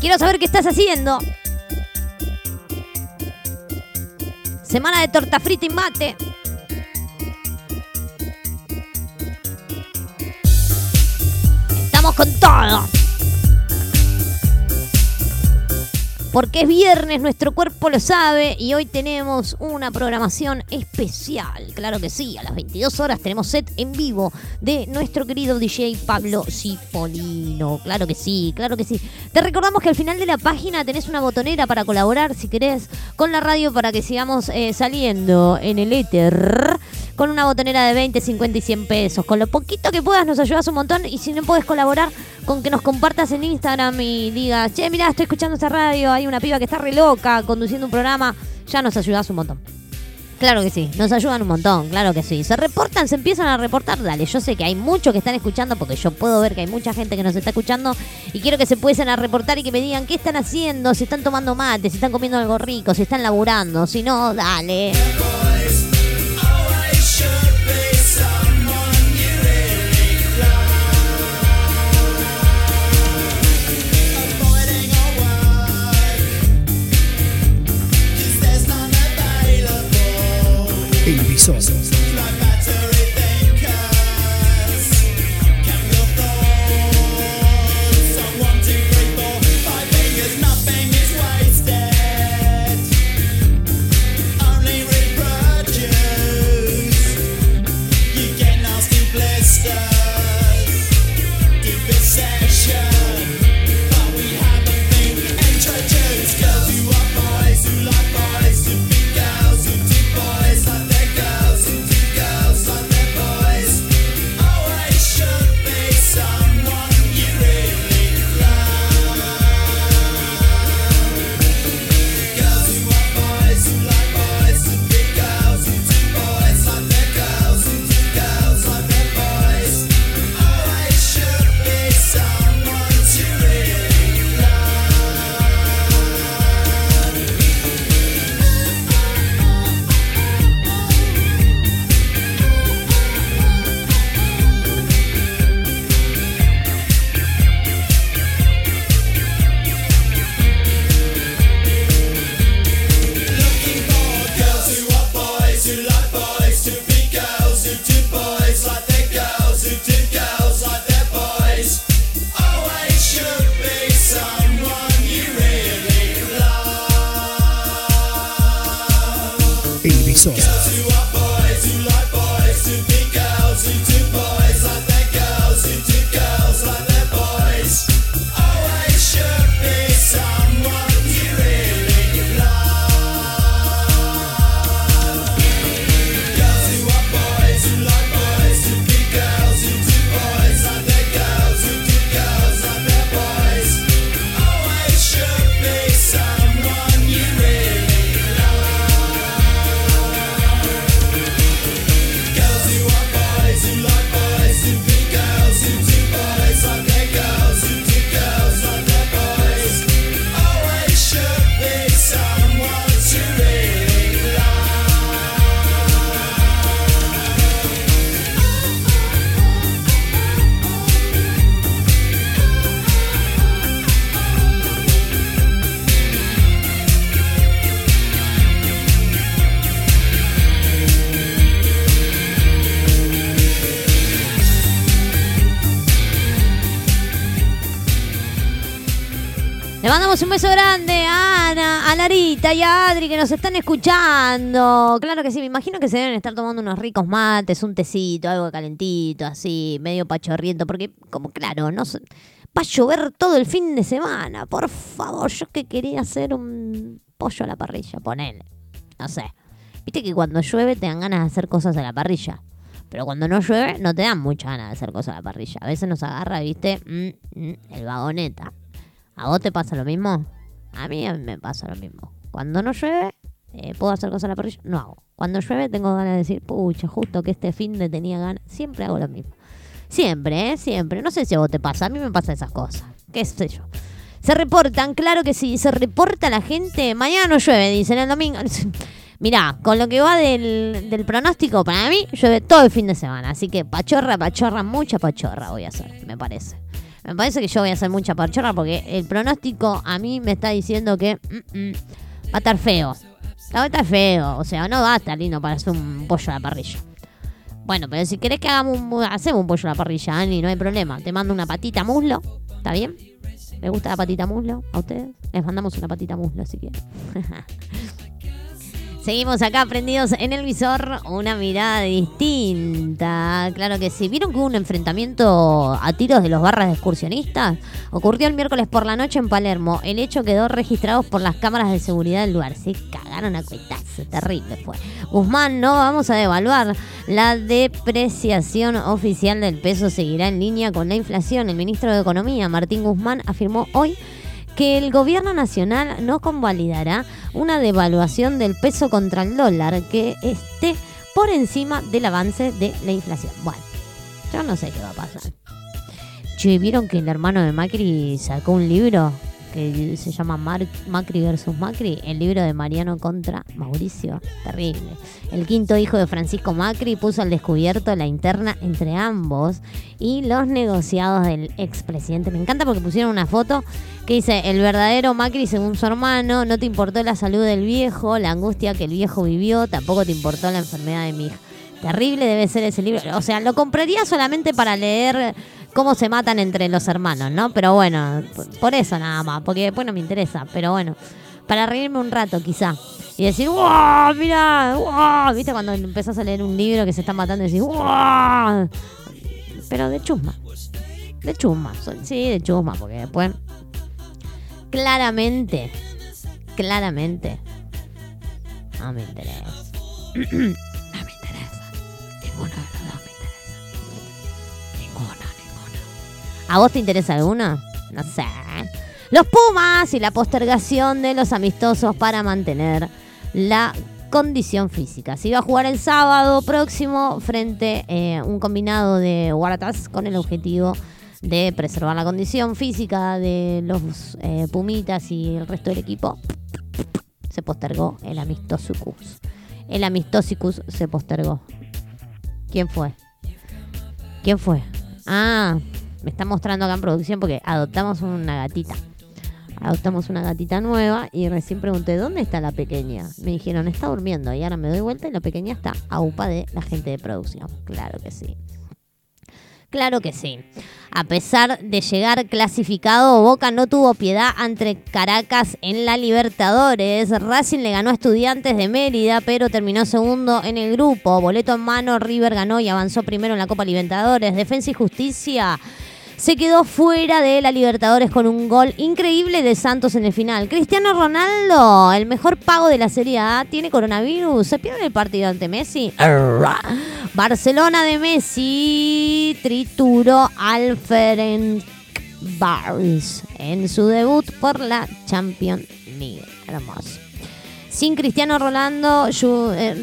Quiero saber qué estás haciendo. Semana de torta frita y mate. Estamos con todo. Porque es viernes, nuestro cuerpo lo sabe y hoy tenemos una programación especial. Claro que sí, a las 22 horas tenemos set en vivo de nuestro querido DJ Pablo Cipolino. Claro que sí, claro que sí. Te recordamos que al final de la página tenés una botonera para colaborar si querés con la radio para que sigamos eh, saliendo en el éter con una botonera de 20, 50 y 100 pesos. Con lo poquito que puedas nos ayudas un montón y si no puedes colaborar con que nos compartas en Instagram y digas, che, mirá, estoy escuchando esta radio, hay una piba que está re loca conduciendo un programa, ya nos ayudas un montón. Claro que sí, nos ayudan un montón, claro que sí. Se reportan, se empiezan a reportar, dale. Yo sé que hay muchos que están escuchando porque yo puedo ver que hay mucha gente que nos está escuchando y quiero que se empiecen a reportar y que me digan qué están haciendo, si están tomando mate, si están comiendo algo rico, si están laburando, si no, dale. El Le mandamos un beso grande a Ana, a Larita y a Adri que nos están escuchando. Claro que sí, me imagino que se deben estar tomando unos ricos mates, un tecito, algo calentito, así, medio pachorriento, porque como claro, no va a llover todo el fin de semana. Por favor, yo que quería hacer un pollo a la parrilla, ponele. No sé. Viste que cuando llueve te dan ganas de hacer cosas a la parrilla. Pero cuando no llueve, no te dan mucha ganas de hacer cosas a la parrilla. A veces nos agarra, viste, Mm, mm, el vagoneta. ¿A vos te pasa lo mismo? A mí me pasa lo mismo. Cuando no llueve, eh, puedo hacer cosas a la parrilla, no hago. Cuando llueve tengo ganas de decir, pucha, justo que este fin de tenía ganas. Siempre hago lo mismo. Siempre, ¿eh? Siempre. No sé si a vos te pasa, a mí me pasa esas cosas. ¿Qué sé yo? Se reportan, claro que sí, se reporta la gente. Mañana no llueve, dicen el domingo. Mirá, con lo que va del, del pronóstico, para mí llueve todo el fin de semana. Así que pachorra, pachorra, mucha pachorra voy a hacer, me parece. Me parece que yo voy a hacer mucha pachorra porque el pronóstico a mí me está diciendo que mm, mm, va a estar feo. Va a estar feo, o sea, no va a estar lindo para hacer un pollo a la parrilla. Bueno, pero si querés que hagamos un, hacemos un pollo a la parrilla, Ani, no hay problema. Te mando una patita muslo, ¿está bien? ¿Les gusta la patita muslo a ustedes? Les mandamos una patita muslo si quieren. Seguimos acá prendidos en el visor, una mirada distinta. Claro que sí. ¿Vieron que hubo un enfrentamiento a tiros de los barras de excursionistas? Ocurrió el miércoles por la noche en Palermo. El hecho quedó registrado por las cámaras de seguridad del lugar. Se cagaron a cuetazo, terrible fue. Guzmán, no vamos a devaluar. La depreciación oficial del peso seguirá en línea con la inflación. El ministro de Economía, Martín Guzmán, afirmó hoy que el gobierno nacional no convalidará una devaluación del peso contra el dólar que esté por encima del avance de la inflación. Bueno, yo no sé qué va a pasar. Che, ¿vieron que el hermano de Macri sacó un libro se llama Macri versus Macri? El libro de Mariano contra Mauricio. Terrible. El quinto hijo de Francisco Macri puso al descubierto la interna entre ambos y los negociados del expresidente. Me encanta porque pusieron una foto que dice, el verdadero Macri según su hermano, no te importó la salud del viejo, la angustia que el viejo vivió, tampoco te importó la enfermedad de mi hija. Terrible debe ser ese libro. O sea, lo compraría solamente para leer cómo se matan entre los hermanos, ¿no? Pero bueno, por- eso nada más, porque después no me interesa. Pero bueno, para reírme un rato quizá. Y decir, ¡wow! Mira, ¡wow! ¿Viste cuando empezás a leer un libro que se está matando y decís, ¡wow! Pero de chusma. De chusma. Sí, de chusma, porque después. Claramente. Claramente. No me interesa. no me interesa. Ninguno ¿A vos te interesa alguno? No sé. Los Pumas y la postergación de los amistosos para mantener la condición física. Se iba a jugar el sábado próximo frente a un combinado de Waratahs con el objetivo de preservar la condición física de los eh, Pumitas y el resto del equipo. Se postergó el amistosicus. El amistosicus se postergó. ¿Quién fue? ¿Quién fue? Ah, me está mostrando acá en producción porque adoptamos una gatita. Adoptamos una gatita nueva y recién pregunté, ¿dónde está la pequeña? Me dijeron, está durmiendo. Y ahora me doy vuelta y la pequeña está a upa de la gente de producción. Claro que sí. Claro que sí. A pesar de llegar clasificado, Boca no tuvo piedad ante Caracas en la Libertadores. Racing le ganó a Estudiantes de Mérida, pero terminó segundo en el grupo. Boleto en mano, River ganó y avanzó primero en la Copa Libertadores. Defensa y Justicia se quedó fuera de la Libertadores con un gol increíble de Santos en el final. Cristiano Ronaldo, el mejor pago de la Serie A, tiene coronavirus. ¿Se pierde el partido ante Messi? Barcelona de Messi trituró al Ferencváros en su debut por la Champions League. Hermoso. Sin Cristiano eh,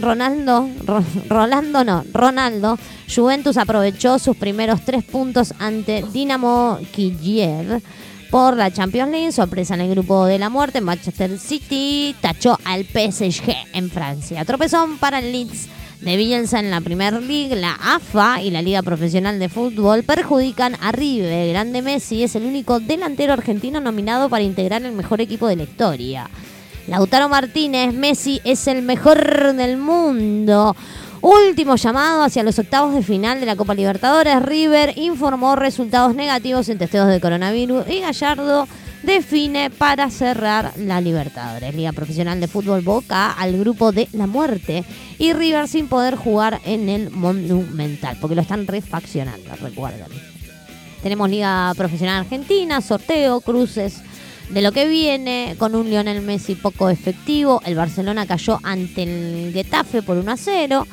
Ronaldo, Ro- Rolando no, Ronaldo, Juventus aprovechó sus primeros tres puntos ante Dinamo Kiev por la Champions League, sorpresa en el grupo de la muerte, Manchester City tachó al PSG en Francia. Tropezón para el Leeds de Bielsa en la Premier League, la AFA y la Liga Profesional de Fútbol perjudican a River. Grande Messi es el único delantero argentino nominado para integrar el mejor equipo de la historia. Lautaro Martínez, Messi es el mejor del mundo. Último llamado hacia los octavos de final de la Copa Libertadores. River informó resultados negativos en testeos de coronavirus y Gallardo define para cerrar la Libertadores. Liga Profesional de Fútbol Boca al grupo de la muerte y River sin poder jugar en el Monumental porque lo están refaccionando, recuerden. Tenemos Liga Profesional Argentina, sorteo, cruces de lo que viene, con un Lionel Messi poco efectivo. El Barcelona cayó ante el Getafe por 1 a 0.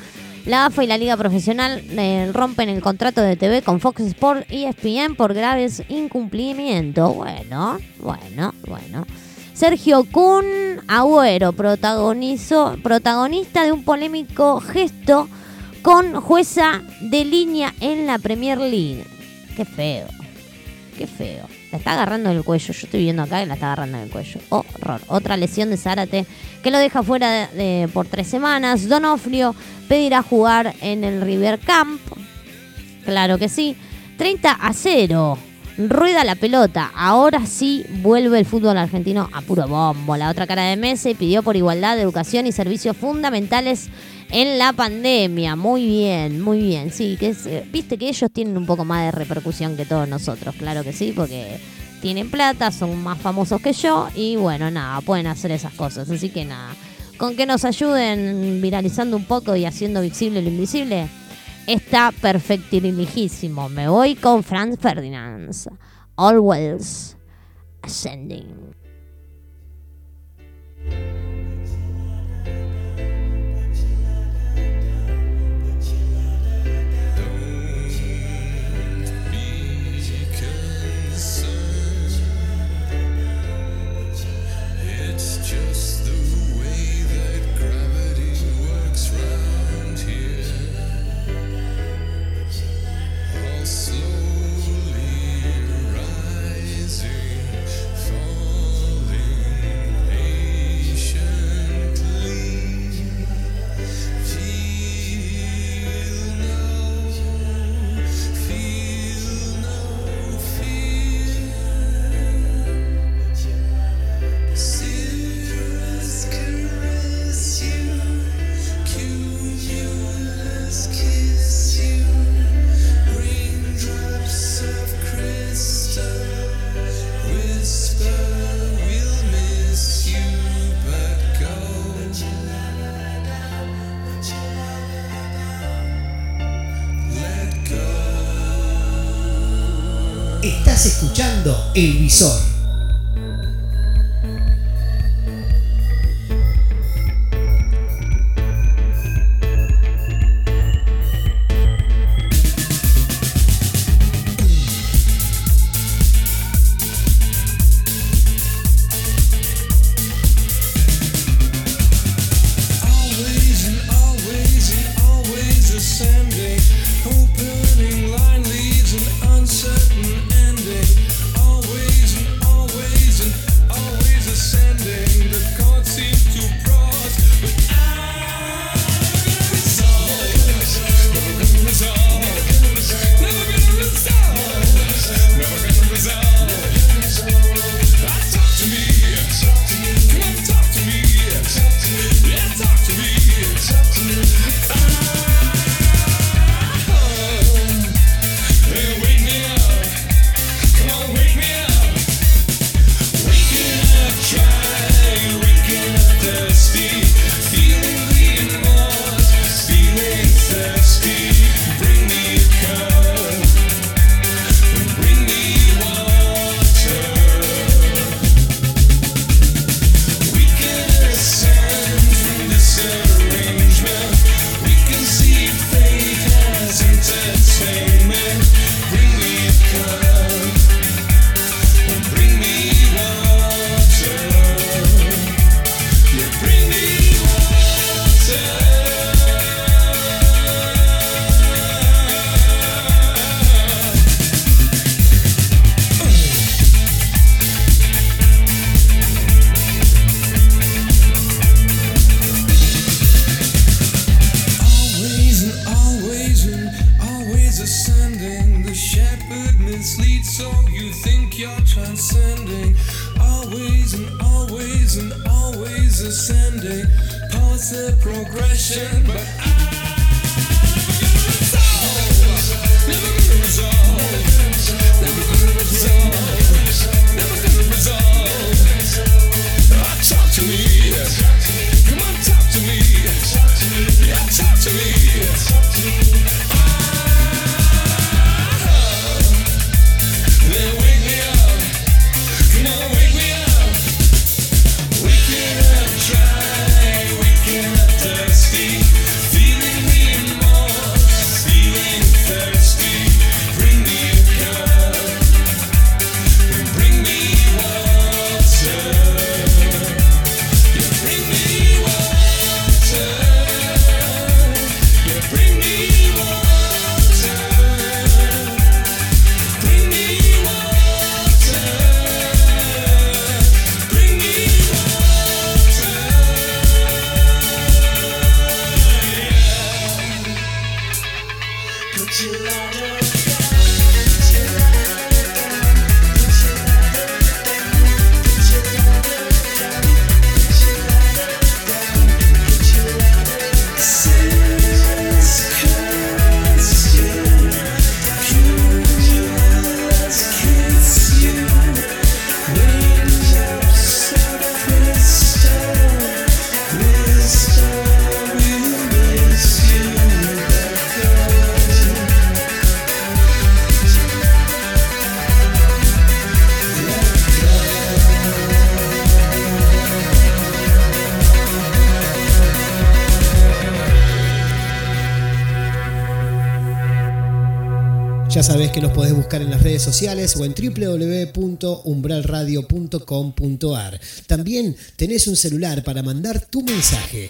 La AFA y la Liga Profesional eh, rompen el contrato de TV con Fox Sport y ESPN por graves incumplimientos. Bueno, bueno, bueno. Sergio Kun Agüero protagonista de un polémico gesto con jueza de línea en la Premier League. Qué feo, qué feo. La está agarrando en el cuello. Yo estoy viendo acá que la está agarrando en el cuello. Horror. Otra lesión de Zárate que lo deja fuera por tres semanas. Donofrio pedirá jugar en el River Camp. Claro que sí. 30 a 0. Rueda la pelota. Ahora sí vuelve el fútbol argentino a puro bombo. La otra cara de Messi pidió por igualdad, de educación y servicios fundamentales en la pandemia. Muy bien, muy bien. Sí, que eh, viste que ellos tienen un poco más de repercusión que todos nosotros, claro que sí, porque tienen plata, son más famosos que yo y bueno, nada, pueden hacer esas cosas. Así que nada, con que nos ayuden viralizando un poco y haciendo visible lo invisible, está perfectiligísimo. Me voy con Franz Ferdinand. Always ascending. Estás escuchando El Visor. Ya sabés que nos podés buscar en las redes sociales o en www.umbralradio.com.ar. También tenés un celular para mandar tu mensaje.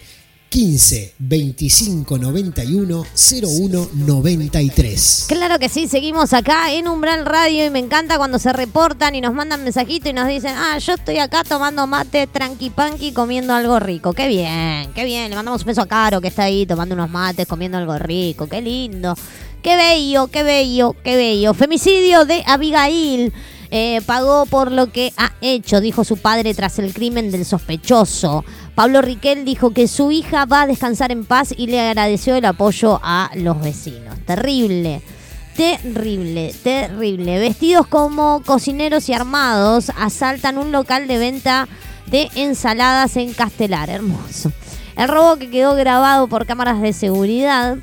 15 25 91 01 93. Claro que sí, seguimos acá en Umbral Radio y me encanta cuando se reportan y nos mandan mensajito y nos dicen, ah, yo estoy acá tomando mate tranqui panqui comiendo algo rico. Qué bien, qué bien. Le mandamos un beso a Caro que está ahí tomando unos mates, comiendo algo rico. Qué lindo. Qué bello, qué bello, qué bello. Femicidio de Abigail. Eh, pagó por lo que ha hecho, dijo su padre tras el crimen del sospechoso. Pablo Riquel dijo que su hija va a descansar en paz y le agradeció el apoyo a los vecinos. Terrible. Terrible, terrible. Vestidos como cocineros y armados, asaltan un local de venta de ensaladas en Castelar. Hermoso. El robo que quedó grabado por cámaras de seguridad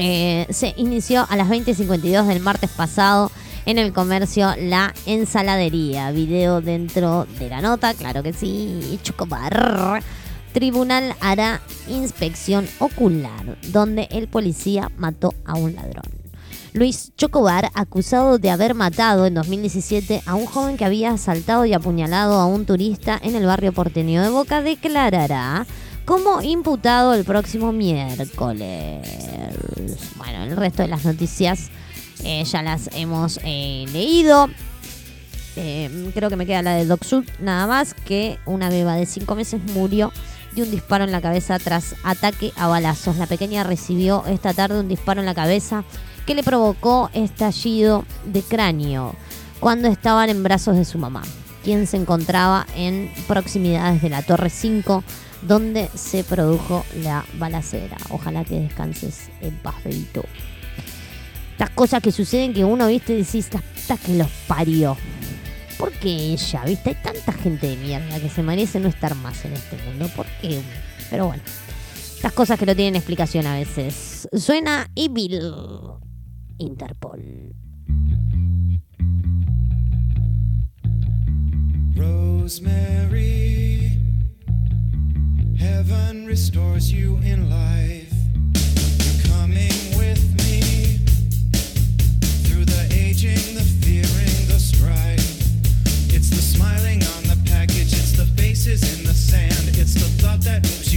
eh, se inició a las 20.52 del martes pasado en el comercio La Ensaladería. Video dentro de la nota, claro que sí, Chocobar. Tribunal hará inspección ocular, donde el policía mató a un ladrón. Luis Chocobar, acusado de haber matado en 2017 a un joven que había asaltado y apuñalado a un turista en el barrio porteño de Boca, declarará como imputado el próximo miércoles. Bueno, el resto de las noticias eh, ya las hemos eh, leído. Eh, creo que me queda la de Doc Sud, nada más que una beba de 5 meses murió de un disparo en la cabeza tras ataque a balazos. La pequeña recibió esta tarde un disparo en la cabeza que le provocó estallido de cráneo cuando estaban en brazos de su mamá, quien se encontraba en proximidades de la Torre 5 donde se produjo la balacera. Ojalá que descanses en paz, bebito. Estas cosas que suceden que uno, viste, decís, la puta que los parió. ¿Por qué ella? ¿Viste? Hay tanta gente de mierda que se merece no estar más en este mundo. ¿Por qué? Pero bueno. Estas cosas que no tienen explicación a veces. Suena Evil. Interpol. Heaven restores you in life. You're coming with me through the aging, the fearing, the strife. It's the smiling on the package, it's the faces in the sand, it's the thought that moves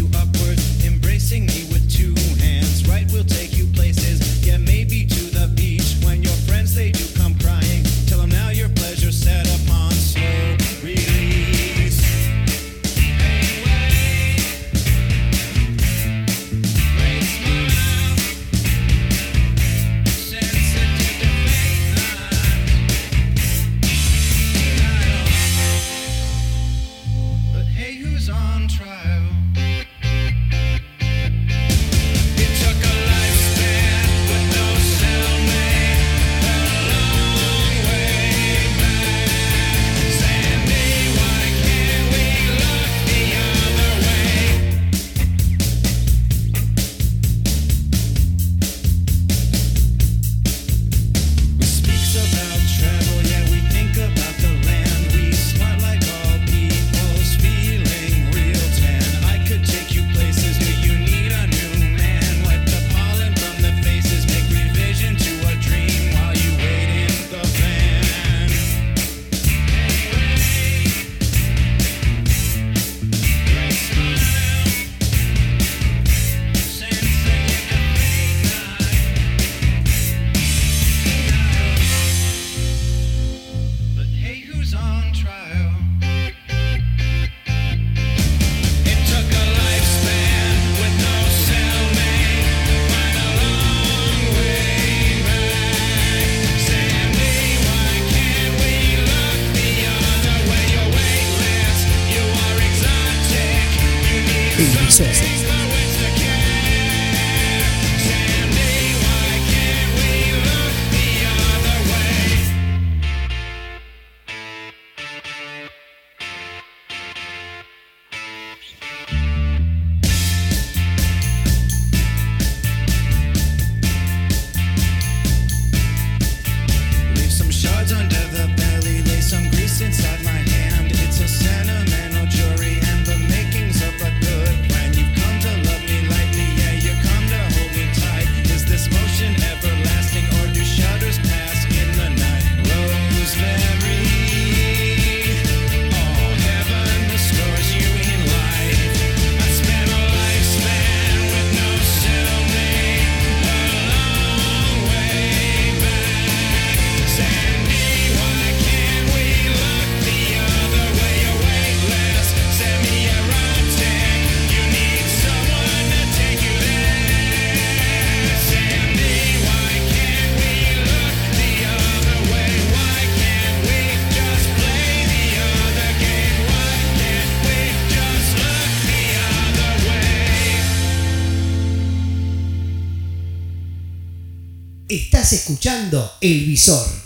El Visor.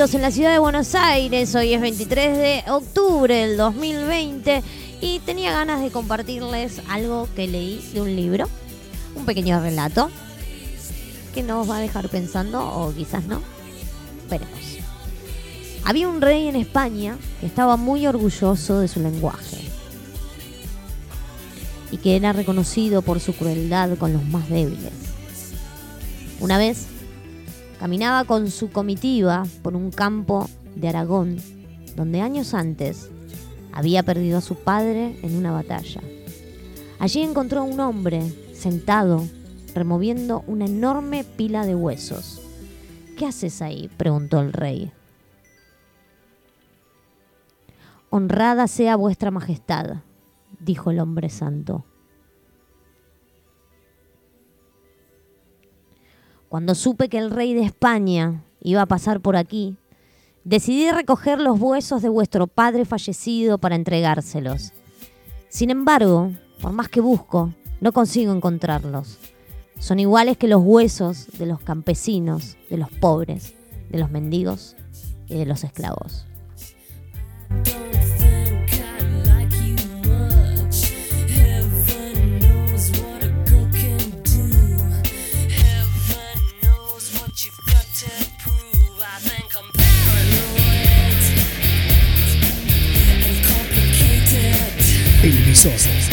En la ciudad de Buenos Aires. Hoy es 23 de octubre del 2020 y tenía ganas de compartirles algo que leí de un libro, un pequeño relato que nos va a dejar pensando o quizás no. Veremos. Había un rey en España que estaba muy orgulloso de su lenguaje y que era reconocido por su crueldad con los más débiles. Una vez caminaba con su comitiva por un campo de Aragón, donde años antes había perdido a su padre en una batalla. Allí encontró a un hombre sentado removiendo una enorme pila de huesos. ¿Qué haces ahí? preguntó el rey. Honrada sea vuestra majestad, dijo el hombre santo. Cuando supe que el rey de España iba a pasar por aquí, decidí recoger los huesos de vuestro padre fallecido para entregárselos. Sin embargo, por más que busco, no consigo encontrarlos. Son iguales que los huesos de los campesinos, de los pobres, de los mendigos y de los esclavos. El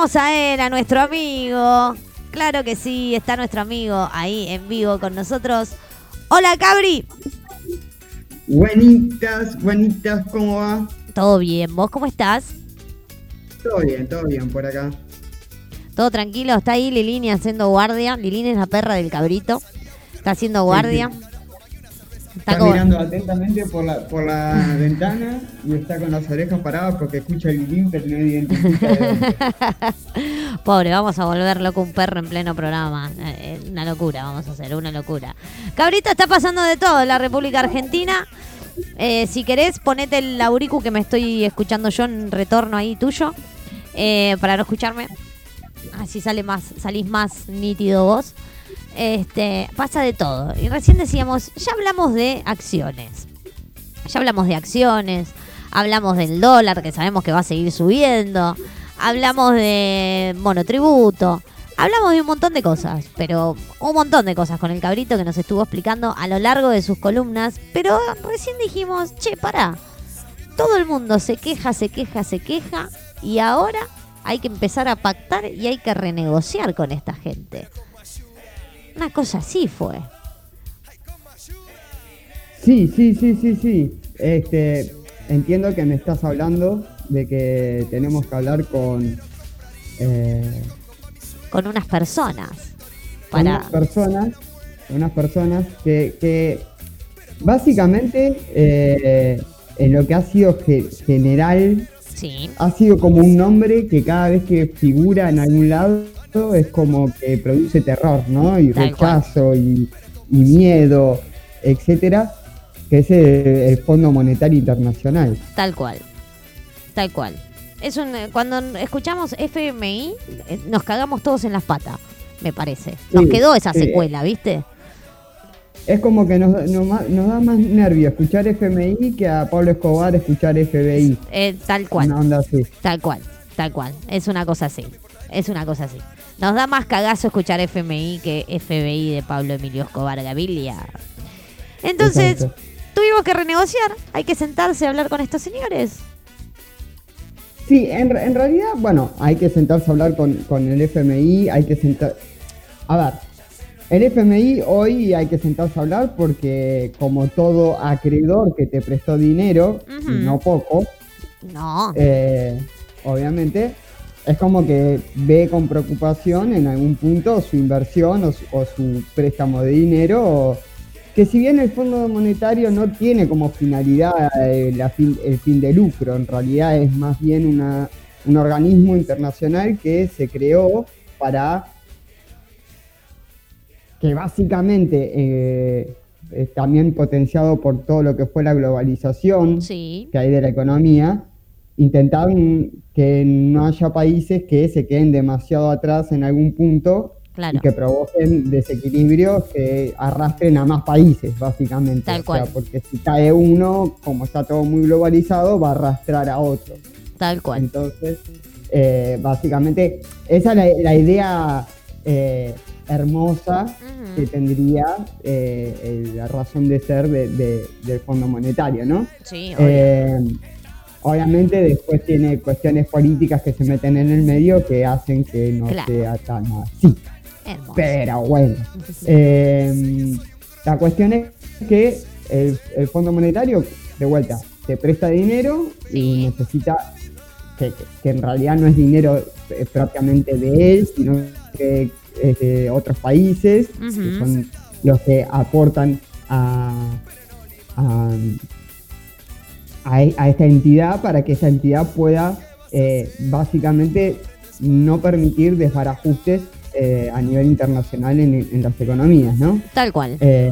Tenemos a él, a nuestro amigo. Claro que sí, está nuestro amigo ahí en vivo con nosotros. Hola, Cabri. Buenitas, buenitas, ¿cómo va? Todo bien, ¿vos cómo estás? Todo bien, todo bien por acá. Todo tranquilo, está ahí Lilini haciendo guardia. Lilini es la perra del cabrito. Está haciendo guardia. Está mirando atentamente por la, por la ventana y está con las orejas paradas porque escucha el green pero no identifica. Pobre, vamos a volver loco un perro en pleno programa. Eh, eh, Una locura, vamos a hacer, una locura. Cabrito, está pasando de todo en la República Argentina. Eh, si querés, ponete el auricu que me estoy escuchando yo en retorno ahí tuyo. eh, para no escucharme. Así sale más, salís más nítido vos. Este, pasa de todo. Y recién decíamos, ya hablamos de acciones. Ya hablamos de acciones, hablamos del dólar, que sabemos que va a seguir subiendo, hablamos de monotributo, hablamos de un montón de cosas, pero un montón de cosas con el cabrito que nos estuvo explicando a lo largo de sus columnas, pero recién dijimos, che, pará, todo el mundo se queja, se queja, se queja, y ahora hay que empezar a pactar y hay que renegociar con esta gente. Una cosa así fue. Sí, sí, sí, sí, sí. Este, entiendo que me estás hablando de que tenemos que hablar con, eh, Con unas personas. con Para... unas personas, unas personas que, que básicamente eh, en lo que ha sido ge- general Sí, ha sido como un nombre que cada vez que figura en algún lado es como que produce terror, ¿no? Y Tal rechazo y, y miedo, etcétera, que es el, el Fondo Monetario Internacional. Tal cual. Tal cual. Es un, eh, cuando escuchamos FMI, eh, nos cagamos todos en las patas, me parece. Nos Sí, quedó esa sí. secuela, ¿viste? Es como que nos, nos nos da más nervio escuchar FMI que a Pablo Escobar escuchar FBI. Eh, tal cual. Una onda así. Tal cual. Tal cual. Es una cosa así. Es una cosa así. Nos da más cagazo escuchar FMI que FBI de Pablo Emilio Escobar Gaviria. Entonces, Exacto. tuvimos que renegociar. Hay que sentarse a hablar con estos señores. Sí, en, en realidad, bueno, hay que sentarse a hablar con, con el FMI, hay que sentar... A ver, el FMI hoy hay que sentarse a hablar porque como todo acreedor que te prestó dinero, no poco, No. eh, obviamente, es como que ve con preocupación en algún punto su inversión o su, o su préstamo de dinero, o- que si bien el Fondo Monetario no tiene como finalidad eh, la fin- el fin de lucro, en realidad es más bien una- un organismo internacional que se creó para que básicamente eh, es también potenciado por todo lo que fue la globalización Sí. que hay de la economía, intentar que no haya países que se queden demasiado atrás en algún punto Claro. y que provoquen desequilibrios que arrastren a más países, básicamente. Tal O sea, cual. porque si cae uno, como está todo muy globalizado, va a arrastrar a otro. Tal cual. Entonces, eh, básicamente, esa es la, la idea eh, hermosa que tendría eh, la razón de ser de- de- del Fondo Monetario, ¿no? Sí, obvio. Eh, obviamente después tiene cuestiones políticas que se meten en el medio que hacen que no Claro. sea tan así. Hermoso. Pero bueno. Eh, la cuestión es que el, el Fondo Monetario, de vuelta, te presta dinero Sí. y necesita, que, que- en realidad no es dinero eh, propiamente de él, sino que es de otros países, que son los que aportan a, a, a e- a esta entidad para que esa entidad pueda eh, básicamente no permitir desbarajustes eh, a nivel internacional en, en las economías, ¿no? Tal cual. Eh,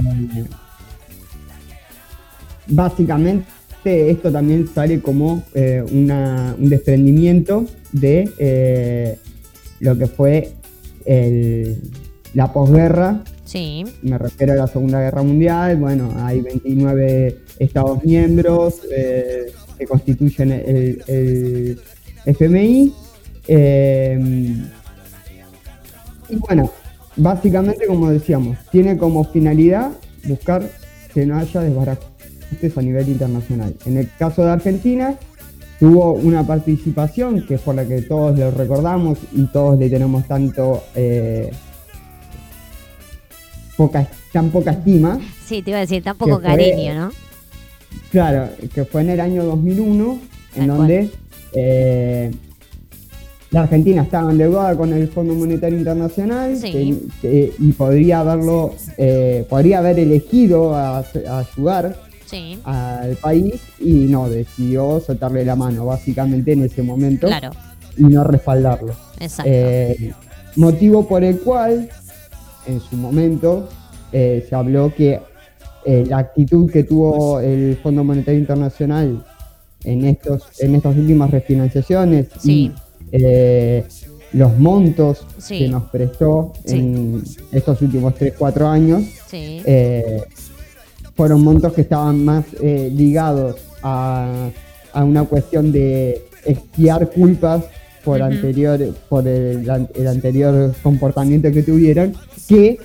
básicamente esto también sale como eh, una- un desprendimiento de lo que fue el- la posguerra Sí. me refiero a la Segunda Guerra Mundial, bueno, hay 29 Estados miembros eh, que constituyen el, el FMI. eh, y bueno, básicamente como decíamos, tiene como finalidad buscar que no haya desbarajustes a nivel internacional. En el caso de Argentina, tuvo una participación que es por la que todos lo recordamos y todos le tenemos tanto eh, poca, tan poca estima. Sí, te iba a decir, Que fue- cariño, ¿no? Claro, que fue en el año 2001, Tal en donde eh, la Argentina estaba endeudada con el Fondo Monetario Internacional Sí. que- que- y podría haberlo, eh, podría haber elegido a, a ayudar Sí, al país y no, decidió soltarle la mano básicamente en ese momento claro, y no respaldarlo. exacto. Eh, motivo por el cual en su momento se habló que eh, la actitud que tuvo el Fondo Monetario Internacional en estos en estas últimas refinanciaciones Sí. y eh, los montos Sí. que nos prestó Sí. en estos últimos 3-4 años sí, eh, fueron montos que estaban más ligados a, a una cuestión de expiar culpas por Ujú. anterior por el, el anterior comportamiento que tuvieron que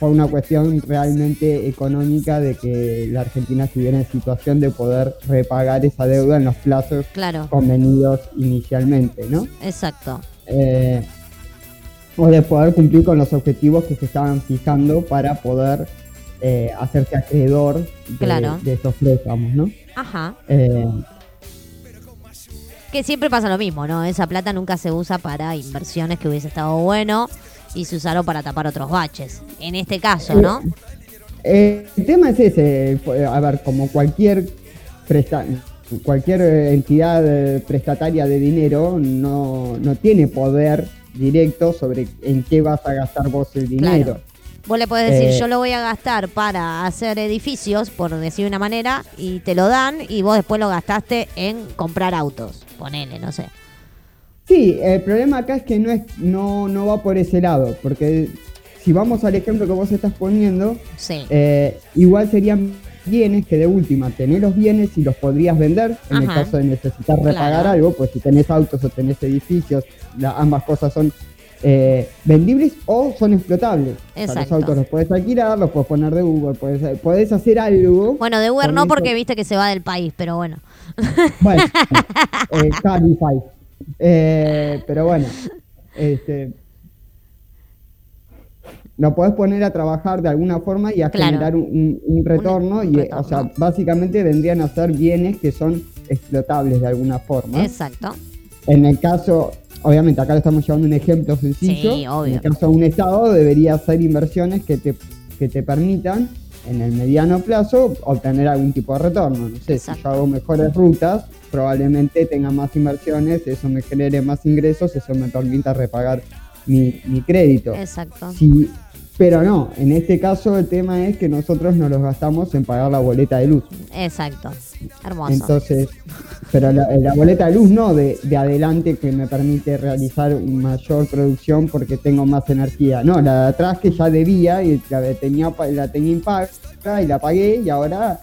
por una cuestión realmente económica de que la Argentina estuviera en situación de poder repagar esa deuda en los plazos claro, convenidos inicialmente, ¿no? exacto. eh, o de poder cumplir con los objetivos que se estaban fijando para poder eh, hacerse acreedor de, Claro. de esos préstamos, ¿no? Ajá. Eh, Que siempre pasa lo mismo, ¿no? Esa plata nunca se usa para inversiones que hubiese estado bueno y se usaron para tapar otros baches. En este caso, ¿no? eh, el tema es ese, a ver, como cualquier presta cualquier eh, entidad eh, prestataria de dinero no, no tiene poder directo sobre en qué vas a gastar vos el dinero. Claro. Vos le podés decir, Eh, yo lo voy a gastar para hacer edificios, por decir una manera, y te lo dan y vos después lo gastaste en comprar autos. Ponele, no sé. Sí, el problema acá es que no, es, no, no va por ese lado, porque si vamos al ejemplo que vos estás poniendo, Sí. eh, igual serían bienes que de última tenés los bienes y los podrías vender en el caso de necesitar repagar Claro. algo, pues si tenés autos o tenés edificios, la- ambas cosas son eh, vendibles o son explotables. O sea, los Exacto. autos los puedes alquilar, los puedes poner de Uber, puedes, puedes hacer algo. Bueno, de Uber no eso. porque viste que se va del país, pero bueno. Bueno, eh, Cabify. Eh, pero bueno, este, lo podés poner a trabajar de alguna forma y a Claro. generar un, un- un retorno. y, retorno. O sea, básicamente vendrían a ser bienes que son explotables de alguna forma. Exacto. En el caso, obviamente acá le estamos llevando un ejemplo sencillo. Sí, obvio. En el caso de un Estado debería hacer inversiones que te, que te permitan en el mediano plazo obtener algún tipo de retorno. No sé, Exacto. si yo hago mejores rutas, probablemente tenga más inversiones, eso me genere más ingresos, eso me permita repagar mi, mi crédito. Exacto. Pero no, en este caso el tema es que nosotros nos los gastamos en pagar la boleta de luz. Exacto. Hermoso. Entonces, pero la, la boleta de luz no de, de adelante que me permite realizar mayor producción porque tengo más energía. No, la de atrás que ya debía y la tenía, la tenía impaga y la pagué y ahora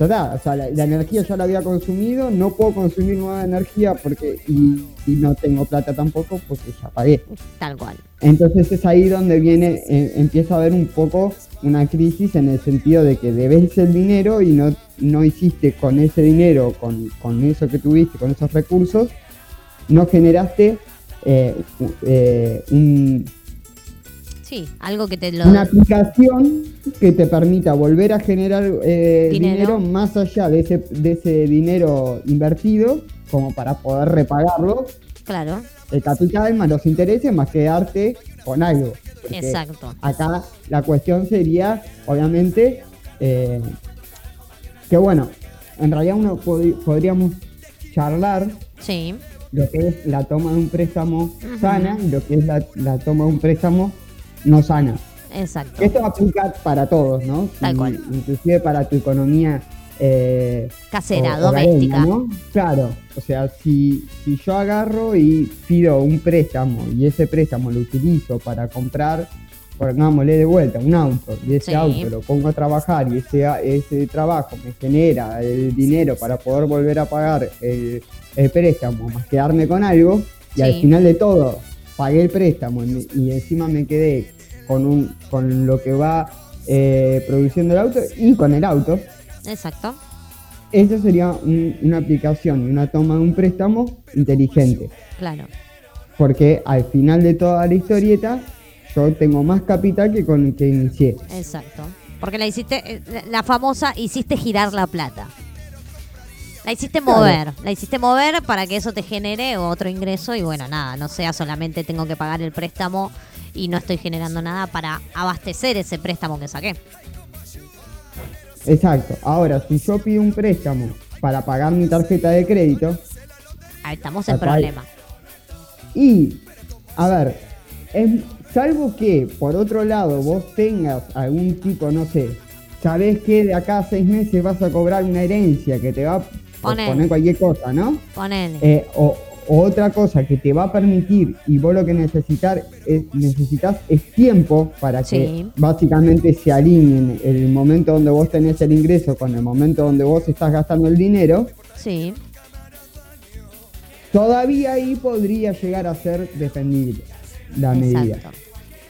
ya está. O sea, la, la energía ya la había consumido, no puedo consumir nueva energía porque y, y no tengo plata tampoco porque ya pagué. Tal cual. Entonces es ahí donde viene, eh, empieza a haber un poco una crisis en el sentido de que debes el dinero y no, no hiciste con ese dinero, con, con eso que tuviste, con esos recursos, no generaste eh, eh, un- Sí, algo que te lo... una aplicación que te permita volver a generar eh, Dinero. dinero. más allá de ese, de ese dinero invertido, como para poder repagarlo, Claro. el capital más los intereses más quedarte con algo. Exacto. Acá la cuestión sería, obviamente, eh, que bueno, en realidad uno pod- podríamos charlar Sí. lo que es la toma de un préstamo sana y lo que es la, la toma de un préstamo no sana. Exacto. Esto aplica para todos, ¿no? Tal cual. Inclusive para tu economía eh, Casera, o- doméstica. ¿no? Claro, o sea, si, si yo agarro y pido un préstamo y ese préstamo lo utilizo para comprar, pongámosle de vuelta, un auto, y ese Sí. auto lo pongo a trabajar y ese, ese trabajo me genera el dinero para poder volver a pagar el, el préstamo, más quedarme con algo, y al final de todo pagué el préstamo y, encima me quedé con, un, con lo que va eh, produciendo el auto y con el auto. Exacto. Eso sería un- una aplicación y una toma de un préstamo inteligente. Claro. Porque al final de toda la historieta, yo tengo más capital que con el que inicié. Exacto. Porque la hiciste, eh, la famosa hiciste girar la plata. La hiciste Claro. mover, la hiciste mover para que eso te genere otro ingreso y bueno, nada, no sea solamente tengo que pagar el préstamo y no estoy generando nada para abastecer ese préstamo que saqué. Exacto. Ahora, si yo pido un préstamo para pagar mi tarjeta de crédito, Ahí estamos en problema. Y, a ver, es- salvo que por otro lado vos tengas algún tipo, no sé, sabés que de acá a seis meses vas a cobrar una herencia que te va Ponele. poner cualquier cosa, ¿no? Ponele. Eh, o, o otra cosa que te va a permitir y vos lo que necesitar es, necesitas es tiempo para que básicamente se alineen el momento donde vos tenés el ingreso con el momento donde vos estás gastando el dinero. Sí, Todavía ahí podría llegar a ser defendible la medida. exacto.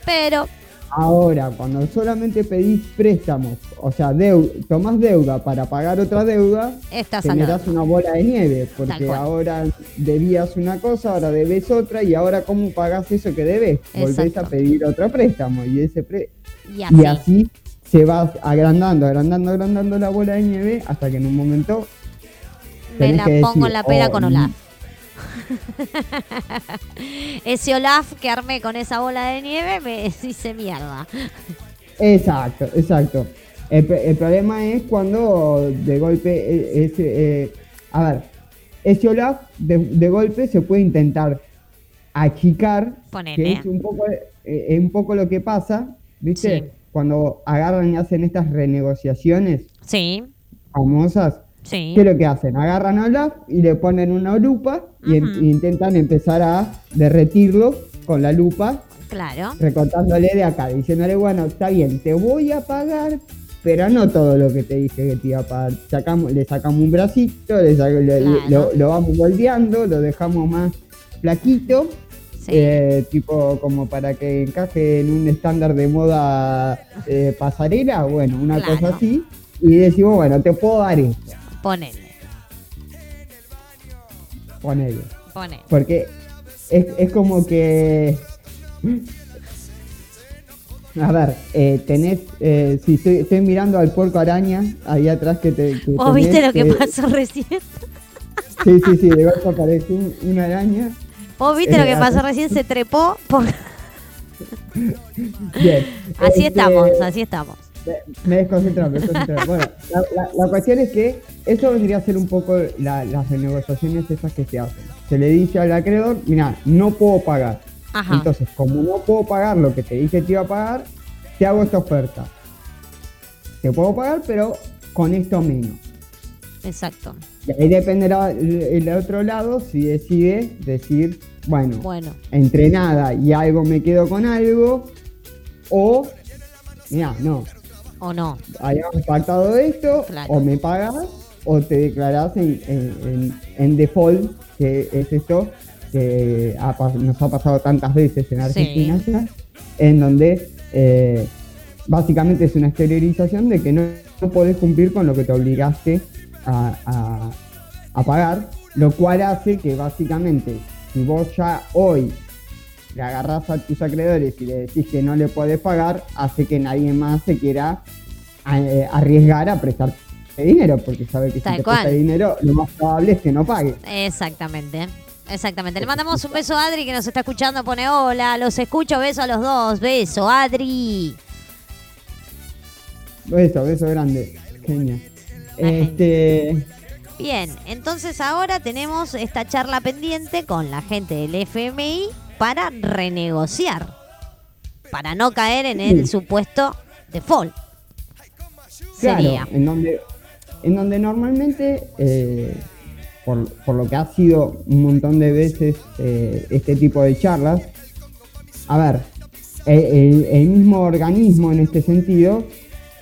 Pero, Ahora, cuando solamente pedís préstamos, o sea, deu tomás deuda para pagar otra deuda, estás generás una bola de nieve, porque ahora debías una cosa, ahora debes otra, y ahora cómo pagás eso que debes, volvés a pedir otro préstamo, y ese pré- Y así. y así se va agrandando, agrandando, agrandando la bola de nieve, hasta que en un momento Me la pongo decir, en la pera "Oh, con Olaf. Ese Olaf que armé con esa bola de nieve me hice mierda. Exacto, exacto. El, problema es cuando de golpe, eh, ese, eh, a ver, ese Olaf de, de golpe se puede intentar achicar, que es un poco, eh, un poco lo que pasa, ¿viste? Sí. Cuando agarran y hacen estas renegociaciones Sí, famosas, sí. ¿qué es lo que hacen? Agarran a Olaf y le ponen una lupa y intentan empezar a derretirlo con la lupa Claro. recortándole de acá, diciéndole, bueno, está bien, te voy a pagar, pero no todo lo que te dije que te iba a pagar. Sacamos, le sacamos un bracito, le sac- Claro. lo, lo vamos moldeando, lo dejamos más flaquito, Sí. eh, tipo como para que encaje en un estándar de moda eh, pasarela, bueno, una Claro. cosa así, y decimos, bueno, te puedo dar esto, Ponele, ponele. ponele. Porque es, es como que. A ver, eh, tenés. Eh, si estoy, estoy mirando al puerco araña ahí atrás que te. que ¿Vos viste lo que eh, pasó recién? Sí, sí, sí, de golpe aparece un- una araña. ¿Vos viste lo Eh, que pasó así- recién? Se trepó. por- Bien. Así Este, estamos, así estamos. Me desconcentré, me desconcentré. Bueno, la, la- la cuestión es que eso vendría a ser un poco la- las renegociaciones esas que se hacen. Se le dice al acreedor, mira, no puedo pagar. Ajá. Entonces, como no puedo pagar lo que te dije que te iba a pagar, te hago esta oferta. Te puedo pagar, pero con esto menos. Exacto. Y ahí dependerá el, el otro lado si decide decir, bueno, Bueno, entre nada y algo me quedo con algo, o, mira, no, o no. habíamos pactado esto, Claro. o me pagas, o te declarás en, en- default, que es esto que ha nos ha pasado tantas veces en Argentina ya, en donde eh, básicamente es una exteriorización de que no, no podés cumplir con lo que te obligaste a, a- a pagar, lo cual hace que básicamente si vos ya hoy le agarrás a tus acreedores y le decís que no le podés pagar, hace que nadie más se quiera eh, arriesgar a prestar dinero, porque sabe que Tal si te presta dinero, lo más probable es que no pague. Exactamente. Exactamente. Le mandamos un beso a Adri que nos está escuchando. Pone hola, los escucho. Beso a los dos. Beso, Adri. Beso, beso grande. Genial. Este, Bien, entonces ahora tenemos esta charla pendiente con la gente del FMI para renegociar. Para no caer en el Sí. supuesto default. claro, Sería. en donde, en donde normalmente, eh, por, por lo que ha sido un montón de veces eh, este tipo de charlas, a ver, el, el- mismo organismo en este sentido,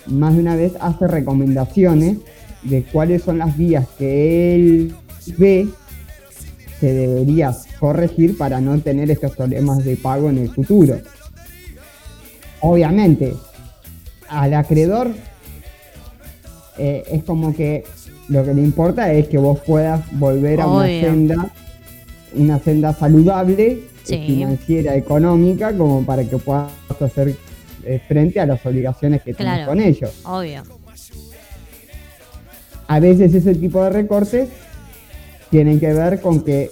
más de una vez hace recomendaciones de cuáles son las vías que él ve que deberías corregir para no tener estos problemas de pago en el futuro. Obviamente, al acreedor eh, es como que lo que le importa es que vos puedas volver a una senda, una senda saludable, Sí. financiera, económica, como para que puedas hacer eh, frente a las obligaciones que tienes Claro. con ellos. Obvio. A veces ese tipo de recortes tienen que ver con que,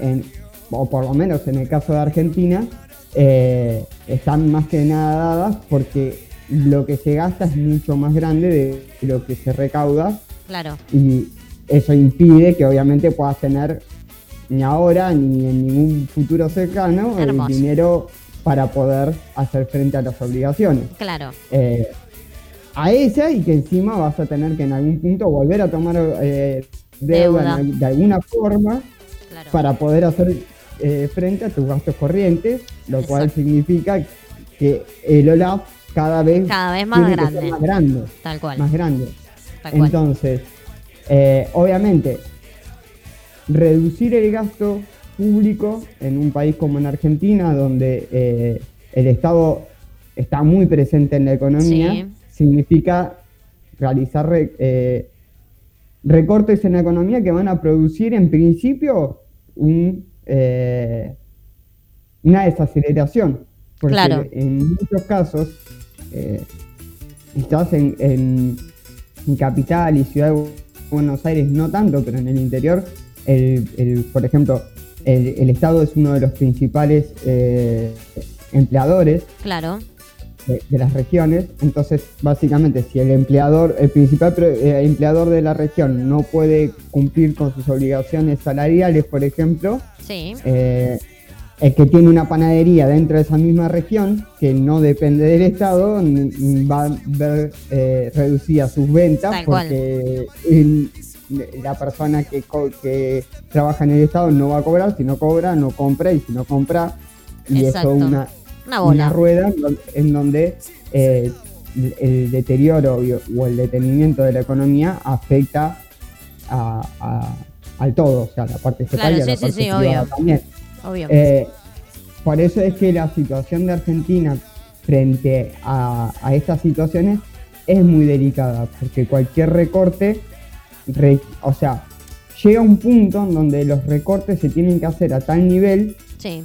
en- o por lo menos en el caso de Argentina, eh, están más que nada dadas porque lo que se gasta es mucho más grande de lo que se recauda Claro. y eso impide que obviamente puedas tener ni ahora ni en ningún futuro cercano Hermoso. el dinero para poder hacer frente a las obligaciones Claro. eh, a esa y que encima vas a tener que en algún punto volver a tomar eh, deuda, Deuda. en al- de alguna forma Claro. para poder hacer eh, frente a tus gastos corrientes, lo cual significa que el OLAF cada vez, Cada vez más tiene que ser grande. más grande. Tal cual. Más grande. Tal cual. Entonces, eh, obviamente, reducir el gasto público en un país como en Argentina, donde eh, el Estado está muy presente en la economía, Sí. significa realizar re- eh, recortes en la economía que van a producir en principio un, eh, una desaceleración. Porque Claro. en muchos casos, eh, en, en- en capital y ciudad de Buenos Aires no tanto, pero en el interior, el, el- por ejemplo, el, el Estado es uno de los principales eh, empleadores Claro. De, de las regiones. Entonces, básicamente, si el empleador, el principal eh, empleador de la región no puede cumplir con sus obligaciones salariales, por ejemplo, Sí. eh, el que tiene una panadería dentro de esa misma región, que no depende del Estado, va a ver eh, reducidas sus ventas Tal porque el- la persona que, que trabaja en el Estado no va a cobrar, si no cobra, no compra, y si no compra, y Exacto. eso una, Una bola. una rueda en don- en donde eh, el- deterioro o el detenimiento de la economía afecta a- a- al todo, o sea, la parte estatal Claro, y a la sí, sí, parte sí, privada obvio. también. Obvio. Eh, por eso es que la situación de Argentina frente a, a estas situaciones es muy delicada, porque cualquier recorte, re- o sea, llega un punto en donde los recortes se tienen que hacer a tal nivel sí.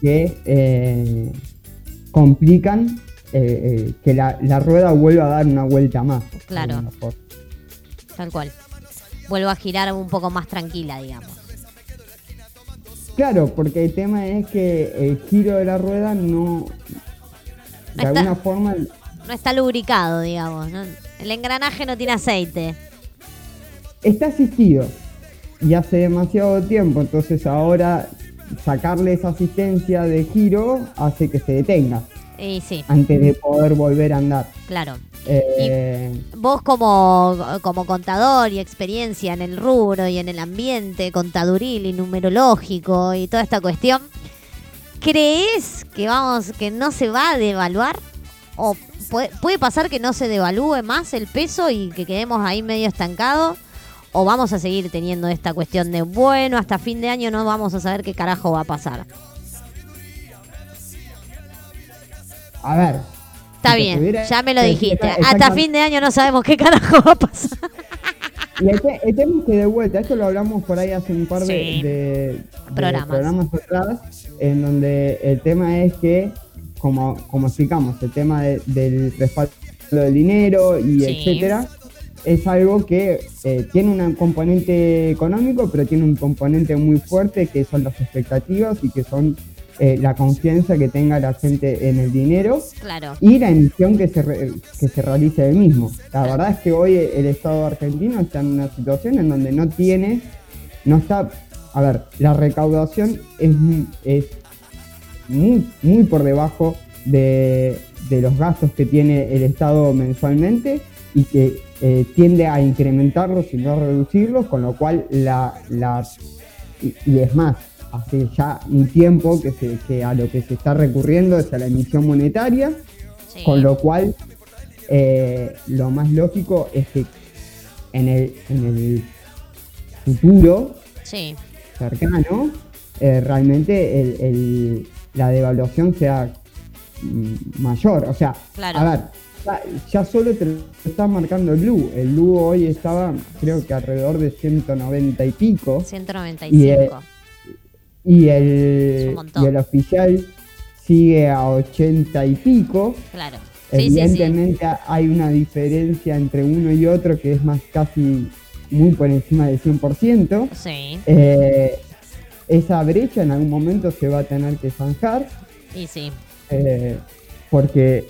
que eh, complican eh, eh, que la, la rueda vuelva a dar una vuelta más. Claro. Tal cual. Vuelvo a girar un poco más tranquila, digamos. Claro, porque el tema es que el giro de la rueda no, de alguna forma, No está lubricado, digamos. ¿no? El engranaje no tiene aceite. está asistido y hace demasiado tiempo, entonces ahora sacarle esa asistencia de giro hace que se detenga Y sí, antes de poder volver a andar. claro. Eh, Vos como, como contador y experiencia en el rubro y en el ambiente contaduril y numerológico y toda esta cuestión, ¿crees que vamos, que no se va a devaluar? ¿O puede, puede pasar que no se devalúe más el peso y que quedemos ahí medio estancados? ¿O vamos a seguir teniendo esta cuestión de, bueno, hasta fin de año no vamos a saber qué carajo va a pasar? a ver. Está si bien, ya me lo dijiste. Hasta fin de año no sabemos qué carajo va a pasar. Y el, te- el tema es que de vuelta, esto lo hablamos por ahí hace un par de, Sí. de- de Programas. programas atrás, en donde el tema es que, como, como explicamos, el tema de- del respaldo del dinero y Sí. etcétera, es algo que eh, tiene un componente económico, pero tiene un componente muy fuerte que son las expectativas y que son eh, la confianza que tenga la gente en el dinero Claro. y la emisión que se, re- que se realice del mismo. La verdad es que hoy el Estado argentino está en una situación en donde no tiene, no está, a ver, la recaudación es, es muy, muy por debajo de, de los gastos que tiene el Estado mensualmente y que eh, tiende a incrementarlos y no a reducirlos, con lo cual la, la y, y es más, hace ya un tiempo que, se, que a lo que se está recurriendo es a la emisión monetaria, Sí. con lo cual eh, lo más lógico es que en el, en el futuro Sí. cercano eh, realmente el- el- la devaluación sea mm, mayor. O sea, Claro. a ver, ya, solo te lo está marcando el blue. El blue hoy estaba, creo que alrededor de 190 y pico. 195. Y, eh, Y el, y el oficial sigue a 80 y pico. Claro. Sí, sí, sí. Evidentemente hay una diferencia entre uno y otro que es más casi muy por encima del 100%. Sí, Eh, esa brecha en algún momento se va a tener que zanjar. y sí. eh, porque,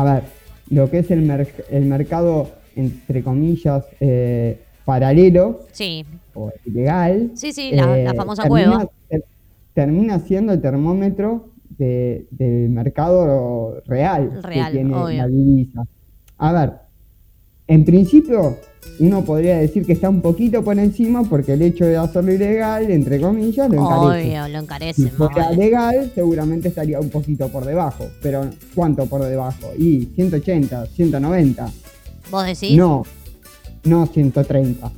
a ver, lo que es el, merc- el mercado, entre comillas, eh, paralelo Sí, o ilegal, sí, sí, la, la eh, famosa termina, cueva. ter- termina siendo el termómetro de- del mercado real, Real, que tiene obvio. la divisa. A ver, en principio uno podría decir que está un poquito por encima porque el hecho de hacerlo ilegal, entre comillas, lo encarece. Obvio, lo encarece. Si fuera vale. legal, seguramente estaría un poquito por debajo. Pero ¿cuánto por debajo? Y 180, 190. ¿Vos decís? No, no 130.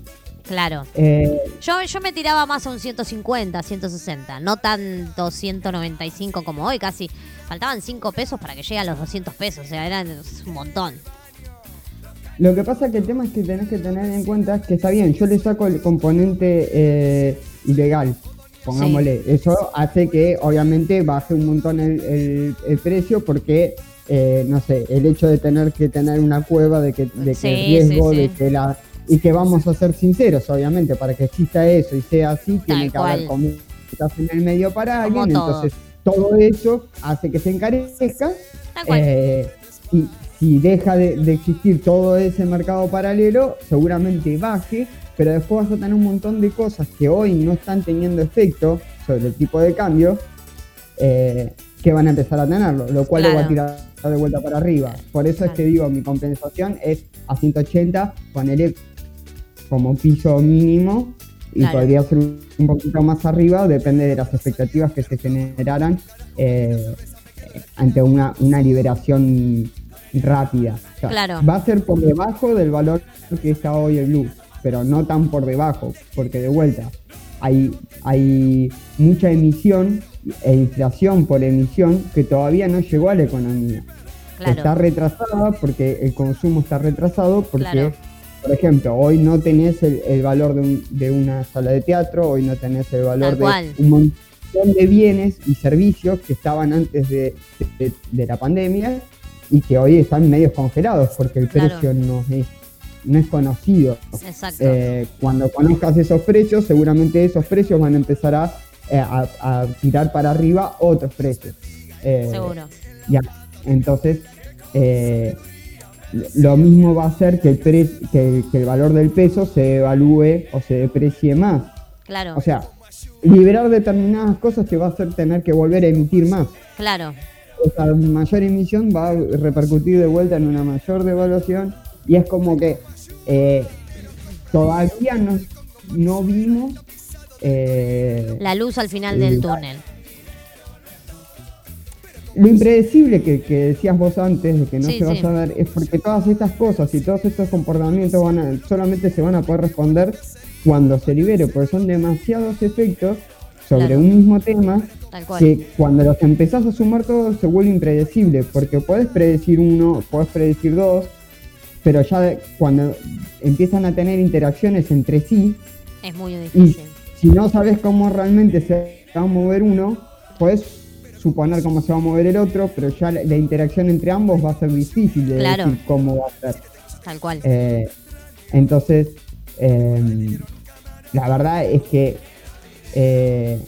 Claro. Eh, Yo, yo me tiraba más a un 150, 160. No tanto 195 como hoy, casi. Faltaban 5 pesos para que llegue a los 200 pesos. O sea, eran un montón. Lo que pasa que el tema es que tenés que tener en cuenta que está bien, yo le saco el componente eh, ilegal, pongámosle. Eso hace que obviamente baje un montón el, el- el precio porque, eh, no sé, el hecho de tener que tener una cueva, de que, de que el riesgo, sí, de que la... Y que vamos a ser sinceros, obviamente, para que exista eso y sea así, tiene que haber cual. comidas en el medio para Como alguien, todo. entonces todo eso hace que se encarezca Tal cual. eh, y si deja de, de existir todo ese mercado paralelo, seguramente baje, pero después vas a tener un montón de cosas que hoy no están teniendo efecto sobre el tipo de cambio, eh, que van a empezar a tenerlo, lo cual lo va a tirar de vuelta para arriba. Por eso es que digo, mi compensación es a 180, ponele como piso mínimo y Claro. podría ser un poquito más arriba, depende de las expectativas que se generaran eh, ante una, una liberación rápida. O sea, Claro. Va a ser por debajo del valor que está hoy el blue, pero no tan por debajo, porque de vuelta hay, hay mucha emisión e inflación por emisión que todavía no llegó a la economía. Claro. Está retrasada porque el consumo está retrasado porque, Claro. por ejemplo, hoy no tenés el, el valor de, un- de una sala de teatro, hoy no tenés el valor de un montón de bienes y servicios que estaban antes de, de- de la pandemia y que hoy están medio congelados porque el Claro. precio no es, no es conocido. Exacto. Eh, cuando conozcas esos precios, seguramente esos precios van a empezar a, eh, a- a tirar para arriba otros precios. Eh, Seguro. ya, entonces eh, lo mismo va a hacer que el, pre- que, que el valor del peso se evalúe o se deprecie más. Claro. O sea, liberar determinadas cosas te va a hacer tener que volver a emitir más. claro. Esa mayor emisión va a repercutir de vuelta en una mayor devaluación y es como que eh, todavía no, no vimos eh, La luz al final del túnel. Lo impredecible que, que decías vos antes de que no Sí, se va sí. a saber es porque todas estas cosas y todos estos comportamientos van a, solamente se van a poder responder cuando se libere, porque son demasiados efectos sobre Claro. un mismo tema que cuando los empezás a sumar todos se vuelve impredecible, porque podés predecir uno, podés predecir dos, pero ya de- cuando empiezan a tener interacciones entre sí, Es muy y difícil. si no sabes cómo realmente se va a mover uno, puedes suponer cómo se va a mover el otro, pero ya la, la interacción entre ambos va a ser difícil de Claro. decir cómo va a ser. Tal cual. Eh, entonces, eh, la verdad es que eh,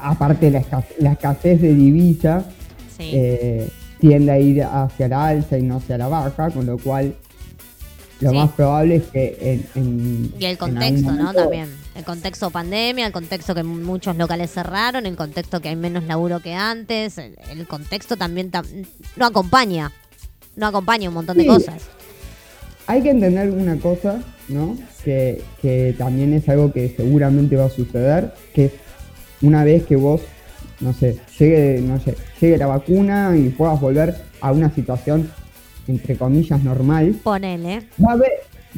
aparte la, escas- la escasez de divisa Sí. eh, tiende a ir hacia la alza y no hacia la baja, con lo cual lo Sí. más probable es que en, en- Y el contexto, ¿no? También. El contexto pandemia, el contexto que muchos locales cerraron, el contexto que hay menos laburo que antes, el, el contexto también tam- no acompaña. No acompaña un montón de cosas. Hay que entender una cosa, ¿no? Que, que también es algo que seguramente va a suceder, que es una vez que vos, no sé, llegue, no sé, llegue la vacuna y puedas volver a una situación, entre comillas, normal, Ponele. va a haber,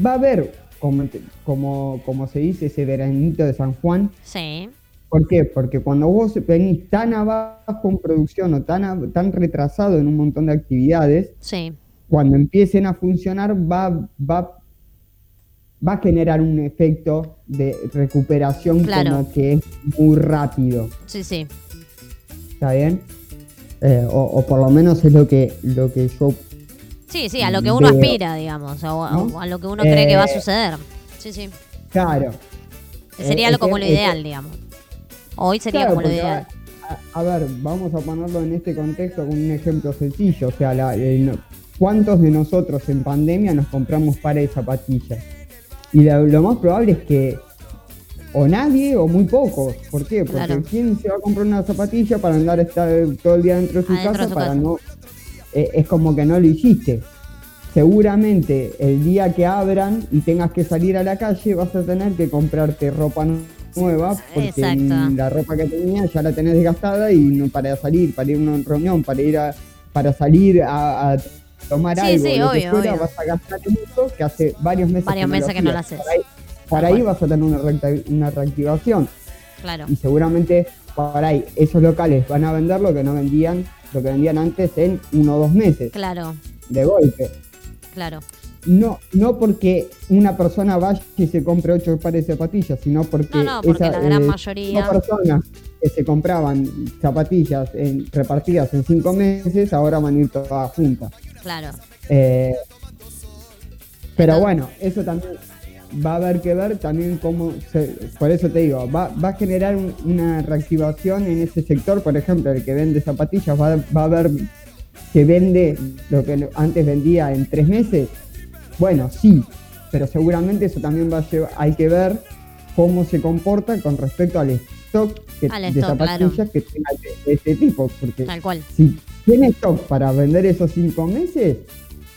va a haber como, como, como se dice, ese veranito de San Juan, Sí. ¿Por qué? Porque cuando vos venís tan abajo en producción o tan, tan retrasado en un montón de actividades, Sí, cuando empiecen a funcionar va, va, va a generar un efecto de recuperación Claro. como que es muy rápido. sí, sí. ¿Está bien? Eh, o, o por lo menos es lo que, lo que yo Sí, sí, a lo que uno Veo. aspira, digamos, o, ¿No? o a lo que uno cree que va a Eh, suceder. Sí, sí. Claro. Sería Eh, lo, como lo que- es ideal, digamos. Hoy sería Claro, como lo ideal. A, a ver, vamos a ponerlo en este contexto con un ejemplo sencillo. O sea, la- ¿cuántos de nosotros en pandemia nos compramos pares de zapatillas? Y lo, lo más probable es que o nadie o muy pocos. ¿Por qué? Porque Claro. ¿quién se va a comprar una zapatilla para andar estar todo el día dentro de su Adentro de casa su para casa. no... eh, es como que no lo hiciste. Seguramente el día que abran y tengas que salir a la calle vas a tener que comprarte ropa nu- nueva porque Exacto. la ropa que tenías ya la tenés desgastada y no para salir, para ir a una reunión, para ir a para salir a, a tomar Sí, algo, sí, lo que obvio, fuera, obvio. vas a gastar eso que hace varios meses Varios meses que no lo haces. Por ahí, vas a tener una, una reactivación Claro. y seguramente por ahí esos locales van a vender lo que no vendían, lo que vendían antes en uno o dos meses Claro, de golpe. claro. No, no porque una persona vaya y se compre ocho pares de zapatillas, sino porque, No, no, porque la gran mayoría- personas que se compraban zapatillas en- repartidas en cinco meses ahora van a ir todas juntas. Claro. Eh, pero bueno, eso también va a haber que ver también cómo, se- por eso te digo, va, va a generar un- una reactivación en ese sector, por ejemplo, el que vende zapatillas va, va a ver que vende lo que antes vendía en tres meses. Bueno, sí, pero seguramente eso también va a llevar, hay que ver cómo se comporta con respecto al stock que- Al de zapatillas claro. que tenga de, de este tipo, porque Tal cual. si tiene stock para vender esos cinco meses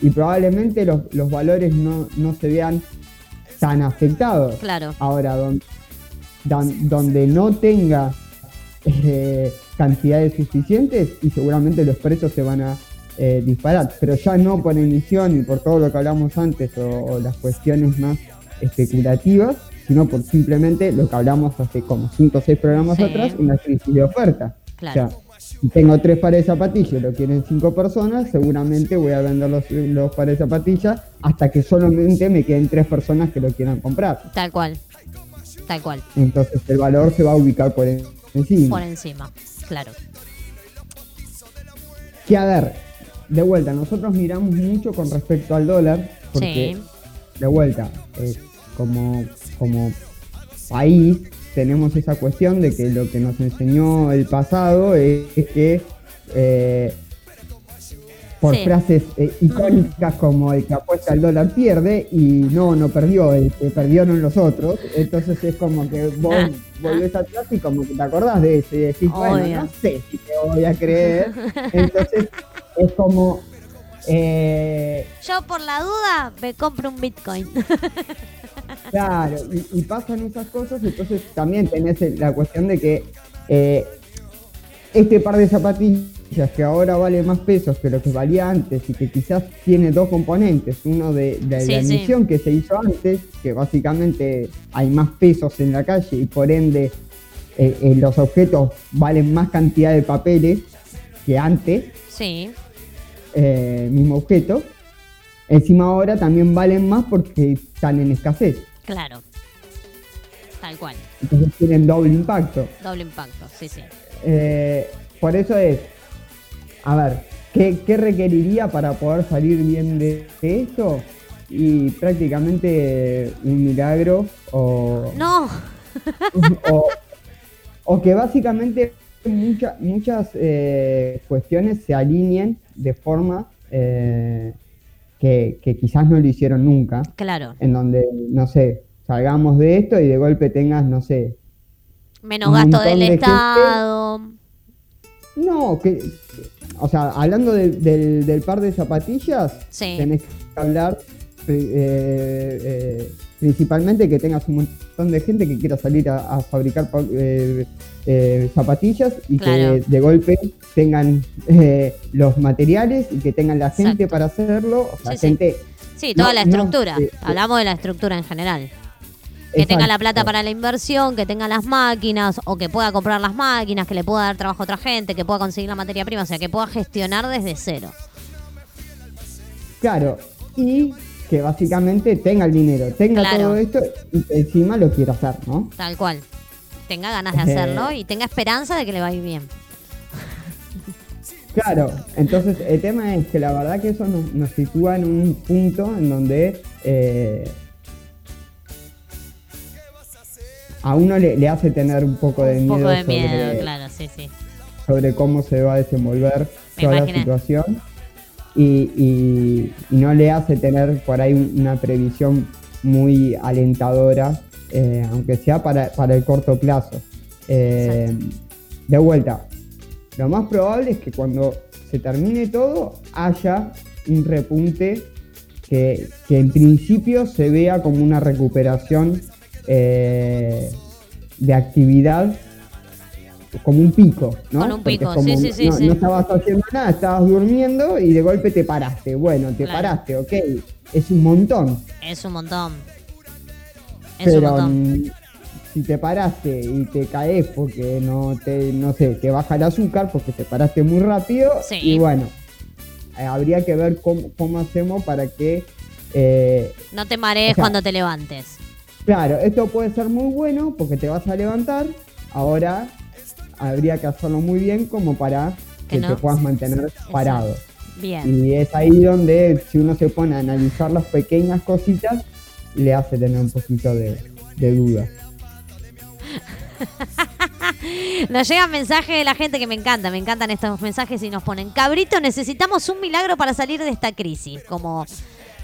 y probablemente los, los valores no, no se vean tan afectados. Claro. Ahora, don- dan- donde no tenga eh, cantidades suficientes y seguramente los precios se van a eh, disparar, pero ya no por emisión y por todo lo que hablamos antes o, o las cuestiones más especulativas, sino por simplemente lo que hablamos hace como 5 o 6 programas Sí. atrás, una crisis de oferta. Claro. O sea, si tengo tres pares de zapatillas y lo quieren cinco personas, seguramente voy a vender los, los pares de zapatillas hasta que solamente me queden tres personas que lo quieran comprar. Tal cual. Tal cual. Entonces el valor se va a ubicar por en- encima. Por encima. Claro. Que a ver, de vuelta, nosotros miramos mucho con respecto al dólar, porque Sí. de vuelta, eh, como, como país tenemos esa cuestión de que lo que nos enseñó el pasado es, es que eh, por Sí. frases eh, icónicas como el que apuesta al dólar pierde y no, no perdió, el que perdieron los otros. Entonces es como que vos Ah, volvés atrás y como que te acordás de eso y decís, bueno, no sé si te voy a creer. Entonces es como... eh, Yo por la duda me compro un Bitcoin. Claro, y, y pasan esas cosas, entonces también tenés la cuestión de que eh, este par de zapatillas que ahora vale más pesos que lo que valía antes y que quizás tiene dos componentes, uno de, de Sí, la sí. emisión que se hizo antes, que básicamente hay más pesos en la calle y por ende eh, eh, los objetos valen más cantidad de papeles que antes, sí. mismo objeto. Encima ahora también valen más porque están en escasez. Claro. Tal cual. Entonces tienen doble impacto. Doble impacto. Sí, sí. Eh, por eso es, a ver, ¿qué, qué requeriría para poder salir bien de, esto? Y prácticamente un milagro o, No. o, o que básicamente mucha- muchas eh, cuestiones se alineen de forma eh, que, que quizás no lo hicieron nunca, Claro. en donde, no sé, salgamos de esto y de golpe tengas, no sé, Menos gasto del de gente. Estado. No, que. O sea, hablando de- del, del par de zapatillas, Sí. tenés que hablar eh, eh, principalmente que tengas un montón de gente que quiera salir a, a fabricar eh, eh, zapatillas y Claro. que de golpe tengan eh, los materiales y que tengan la gente Exacto. para hacerlo. O sea, Sí, gente. Sí, toda No, la estructura. eh. Hablamos de la estructura en general. Que tenga la plata para la inversión, que tenga las máquinas, o que pueda comprar las máquinas, que le pueda dar trabajo a otra gente, que pueda conseguir la materia prima, o sea, que pueda gestionar desde cero. Claro, y que básicamente tenga el dinero, tenga Claro. todo esto y encima lo quiera hacer, ¿no? Tal cual. Tenga ganas de Eh. hacerlo y tenga esperanza de que le va a ir bien. Claro, entonces el tema es que la verdad que eso nos, nos sitúa en un punto en donde eh, a uno le, le hace tener un poco de Un miedo, poco de sobre, miedo, claro, sí, sí. sobre cómo se va a desenvolver Me toda la situación y, no le hace tener por ahí un- una previsión muy alentadora, eh, aunque sea para, para el corto plazo. Eh, de vuelta, lo más probable es que cuando se termine todo haya un repunte que, que en principio se vea como una recuperación eh, de actividad como un pico, ¿no? Con un pico, como sí, sí, sí, no, sí. no estabas haciendo nada, estabas durmiendo y de golpe te paraste. Bueno, te Claro. paraste, ok, es un montón. Es un montón. Es un Pero montón. mm, si te paraste y te caes porque no te, no sé, te baja el azúcar porque te paraste muy rápido Sí. y bueno, eh, habría que ver cómo, cómo hacemos para que eh, No te marees o sea- cuando te levantes. Claro, esto puede ser muy bueno porque te vas a levantar. Ahora habría que hacerlo muy bien como para Que que, no. te puedas mantener parado. Bien. Y es ahí donde si uno se pone a analizar las pequeñas cositas, le hace tener un poquito de, de duda. Nos llegan mensajes de la gente que me encanta, me encantan estos mensajes y nos ponen, cabrito, necesitamos un milagro para salir de esta crisis, como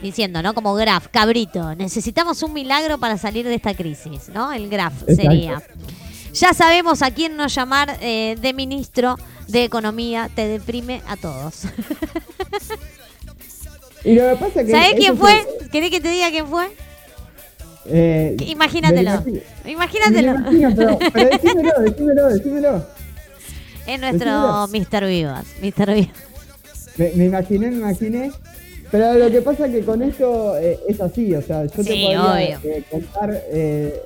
diciendo, ¿no? Como graf, cabrito, necesitamos un milagro para salir de esta crisis, ¿no? El graf Exacto. sería. Ya sabemos a quién nos llamar eh, de ministro de Economía, te deprime a todos. Y lo que pasa es que. ¿Sabés quién se- fue? ¿Querés que te diga quién fue? eh, Imagínatelo. Imagínatelo. imagino, pero, pero decímelo, decímelo, decímelo. Es nuestro Mr. Vivas. Mr. Vivas. Me, me imaginé, me imaginé. Pero lo que pasa es que con esto eh, es así, o sea, yo te Sí, podría obvio. eh, contar eh,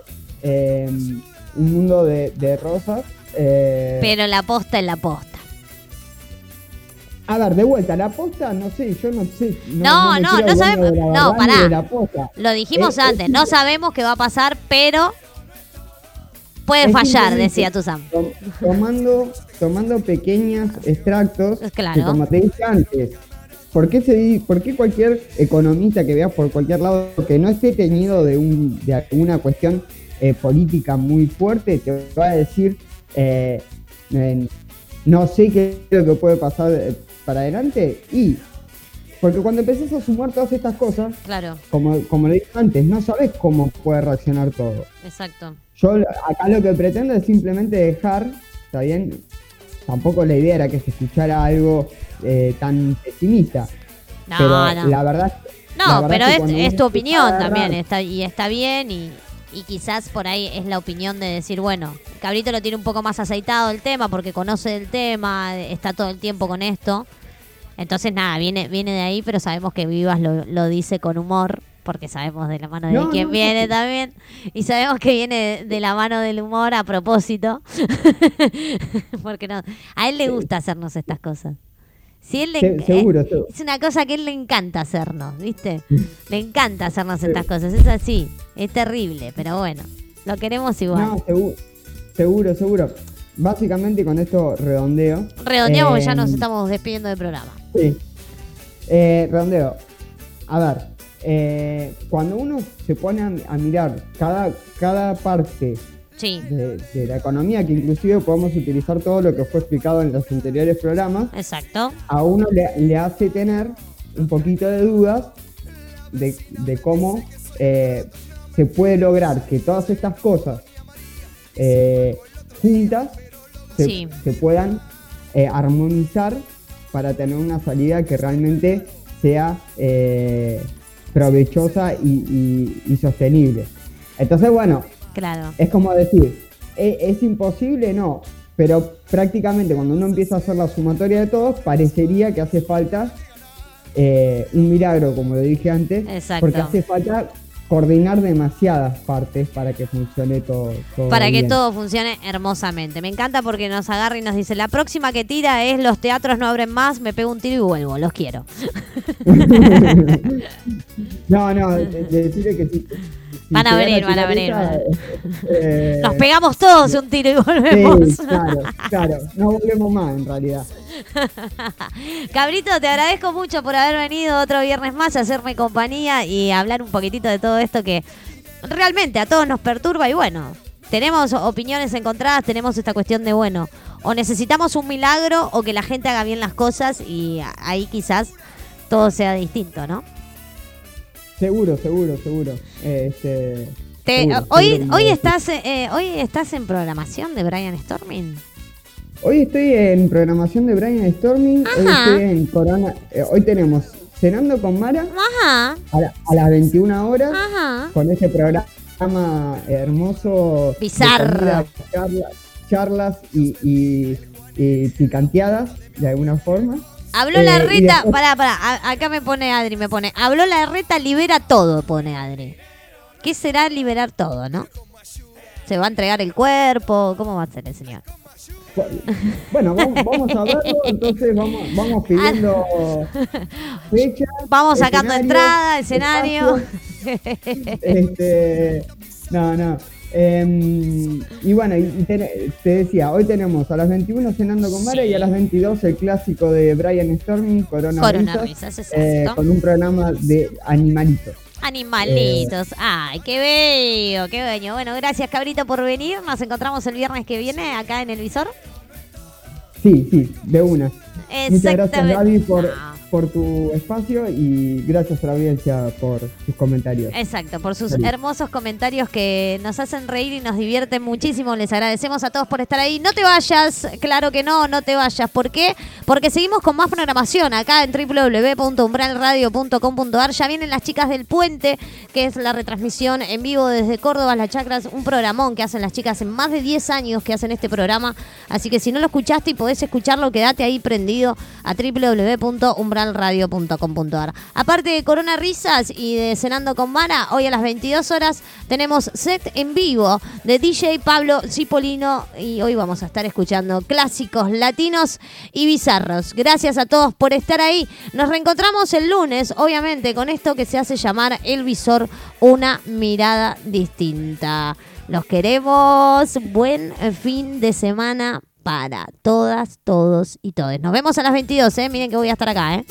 un mundo de, de rosas. eh, Pero la posta es la posta. A ver, de vuelta, la posta, no sé, yo no sé. No, no, no dueño sabemos- no, pará. de la posta. Lo dijimos Eh, es antes, no sabemos qué va a pasar, pero puede fallar, decía tu Sam. tom- Tomando, tomando pequeños extractos, Claro. que como te dije antes, ¿por qué, se, ¿por qué cualquier economista que veas por cualquier lado que no esté teñido de, un, de alguna cuestión eh, política muy fuerte te va a decir, eh, no sé qué es lo que puede pasar eh, para adelante? Y, porque cuando empezás a sumar todas estas cosas, Claro, como, como le dije antes, no sabes cómo puede reaccionar todo. exacto. Yo lo- acá lo que pretendo es simplemente dejar, ¿está bien? Tampoco la idea era que se escuchara algo eh, tan pesimista. No, pero no. la verdad. la No, verdad pero es, es tu opinión agarrar- también, está, y está bien, y, y quizás por ahí es la opinión de decir, bueno, Cabrito lo tiene un poco más aceitado el tema, porque conoce el tema, está todo el tiempo con esto. Entonces, nada, viene, viene de ahí, pero sabemos que Vivas lo, lo dice con humor, porque sabemos de la mano de No, quién no, viene no. también, y sabemos que viene de, de la mano del humor a propósito, porque no, a él le gusta hacernos estas cosas. Si él le Se- seguro, eh, seguro. es una cosa que él le encanta hacernos, ¿viste? Le encanta hacernos estas cosas, es así, es terrible, pero bueno, lo queremos igual. No, seguro, seguro, seguro. Básicamente con esto redondeo. Redondeamos que ya Eh, nos estamos despidiendo del programa. Sí. Eh, redondeo. A ver, eh, cuando uno se pone a, a mirar cada, cada parte Sí, de, de la economía, que inclusive podemos utilizar todo lo que fue explicado en los anteriores programas, exacto. a uno le, le hace tener un poquito de dudas de, de cómo eh, se puede lograr que todas estas cosas eh, juntas se, Sí. se puedan eh, armonizar para tener una salida que realmente sea provechosa y, y- y sostenible. Entonces, bueno, Claro. es como decir, ¿e- ¿es, imposible? No, pero prácticamente cuando uno empieza a hacer la sumatoria de todos, parecería que hace falta eh, un milagro, como lo dije antes, Exacto. porque hace falta coordinar demasiadas partes para que funcione todo. todo Para que todo funcione hermosamente. Me encanta porque nos agarra y nos dice, la próxima que tira es los teatros no abren más, me pego un tiro y vuelvo, los quiero. No, no, de- de- decirle que sí. Van a venir, van a venir, eh, Nos pegamos todos un tiro y volvemos. Sí, claro, claro. No volvemos más en realidad. Cabrito, te agradezco mucho por haber venido otro viernes más a hacerme compañía y hablar un poquitito de todo esto que realmente a todos nos perturba y bueno, tenemos opiniones encontradas, tenemos esta cuestión de bueno, o necesitamos un milagro o que la gente haga bien las cosas y ahí quizás todo sea distinto, ¿no? Seguro, seguro, seguro. Este, Te- seguro, hoy, seguro hoy, estás, eh, hoy estás en programación de Brian Storming. Hoy estoy en programación de Brian Storming. Hoy estoy en Corona. eh, hoy tenemos Cenando con Mara Ajá, a, la- a las 21 horas ajá. con este programa hermoso. Bizarro. comida, charla- charlas y, y- y picanteadas de alguna forma. Habló la Eh, y reta, después- pará, pará, acá me pone Adri, me pone, habló la reta, libera todo, pone Adri. ¿Qué será liberar todo, no? ¿Se va a entregar el cuerpo? ¿Cómo va a ser el señor? Bueno, vamos, vamos a verlo, entonces vamos, vamos pidiendo fechas. Vamos sacando entrada, escenario. Este, no, no. Em, y bueno, y te, te decía, hoy tenemos a las 21 cenando con Mara y a las 22 el clásico de Brian Storming, Corona, Corona Risas, Risas, eh, con un programa de animalitos. Animalitos. Ay, qué bello, qué bello. Bueno, gracias Cabrito por venir. Nos encontramos el viernes que viene acá en el visor. Sí, sí, de una. Muchas gracias. Gaby por, No. por tu espacio y gracias a la audiencia por sus comentarios. Exacto, por sus Feliz. hermosos comentarios que nos hacen reír y nos divierten muchísimo. Les agradecemos a todos por estar ahí. No te vayas, claro que no, no te vayas. ¿Por qué? Porque seguimos con más programación acá en www.umbralradio.com.ar. Ya vienen las chicas del puente, que es la retransmisión en vivo desde Córdoba, Las Chacras, un programón que hacen las chicas en más de 10 años que hacen este programa. Así que si no lo escuchaste y podés escucharlo, quédate ahí prendido a www.umbralradio.com.ar. Aparte de Corona Risas y de Cenando con Mara, hoy a las 22 horas tenemos set en vivo de DJ Pablo Cipolino y hoy vamos a estar escuchando clásicos latinos y bizarros. Gracias a todos por estar ahí. Nos reencontramos el lunes, obviamente, con esto que se hace llamar El Visor, una mirada distinta. Los queremos. Buen fin de semana para todas, todos y todes. Nos vemos a las 22, ¿eh? Miren que voy a estar acá, ¿eh?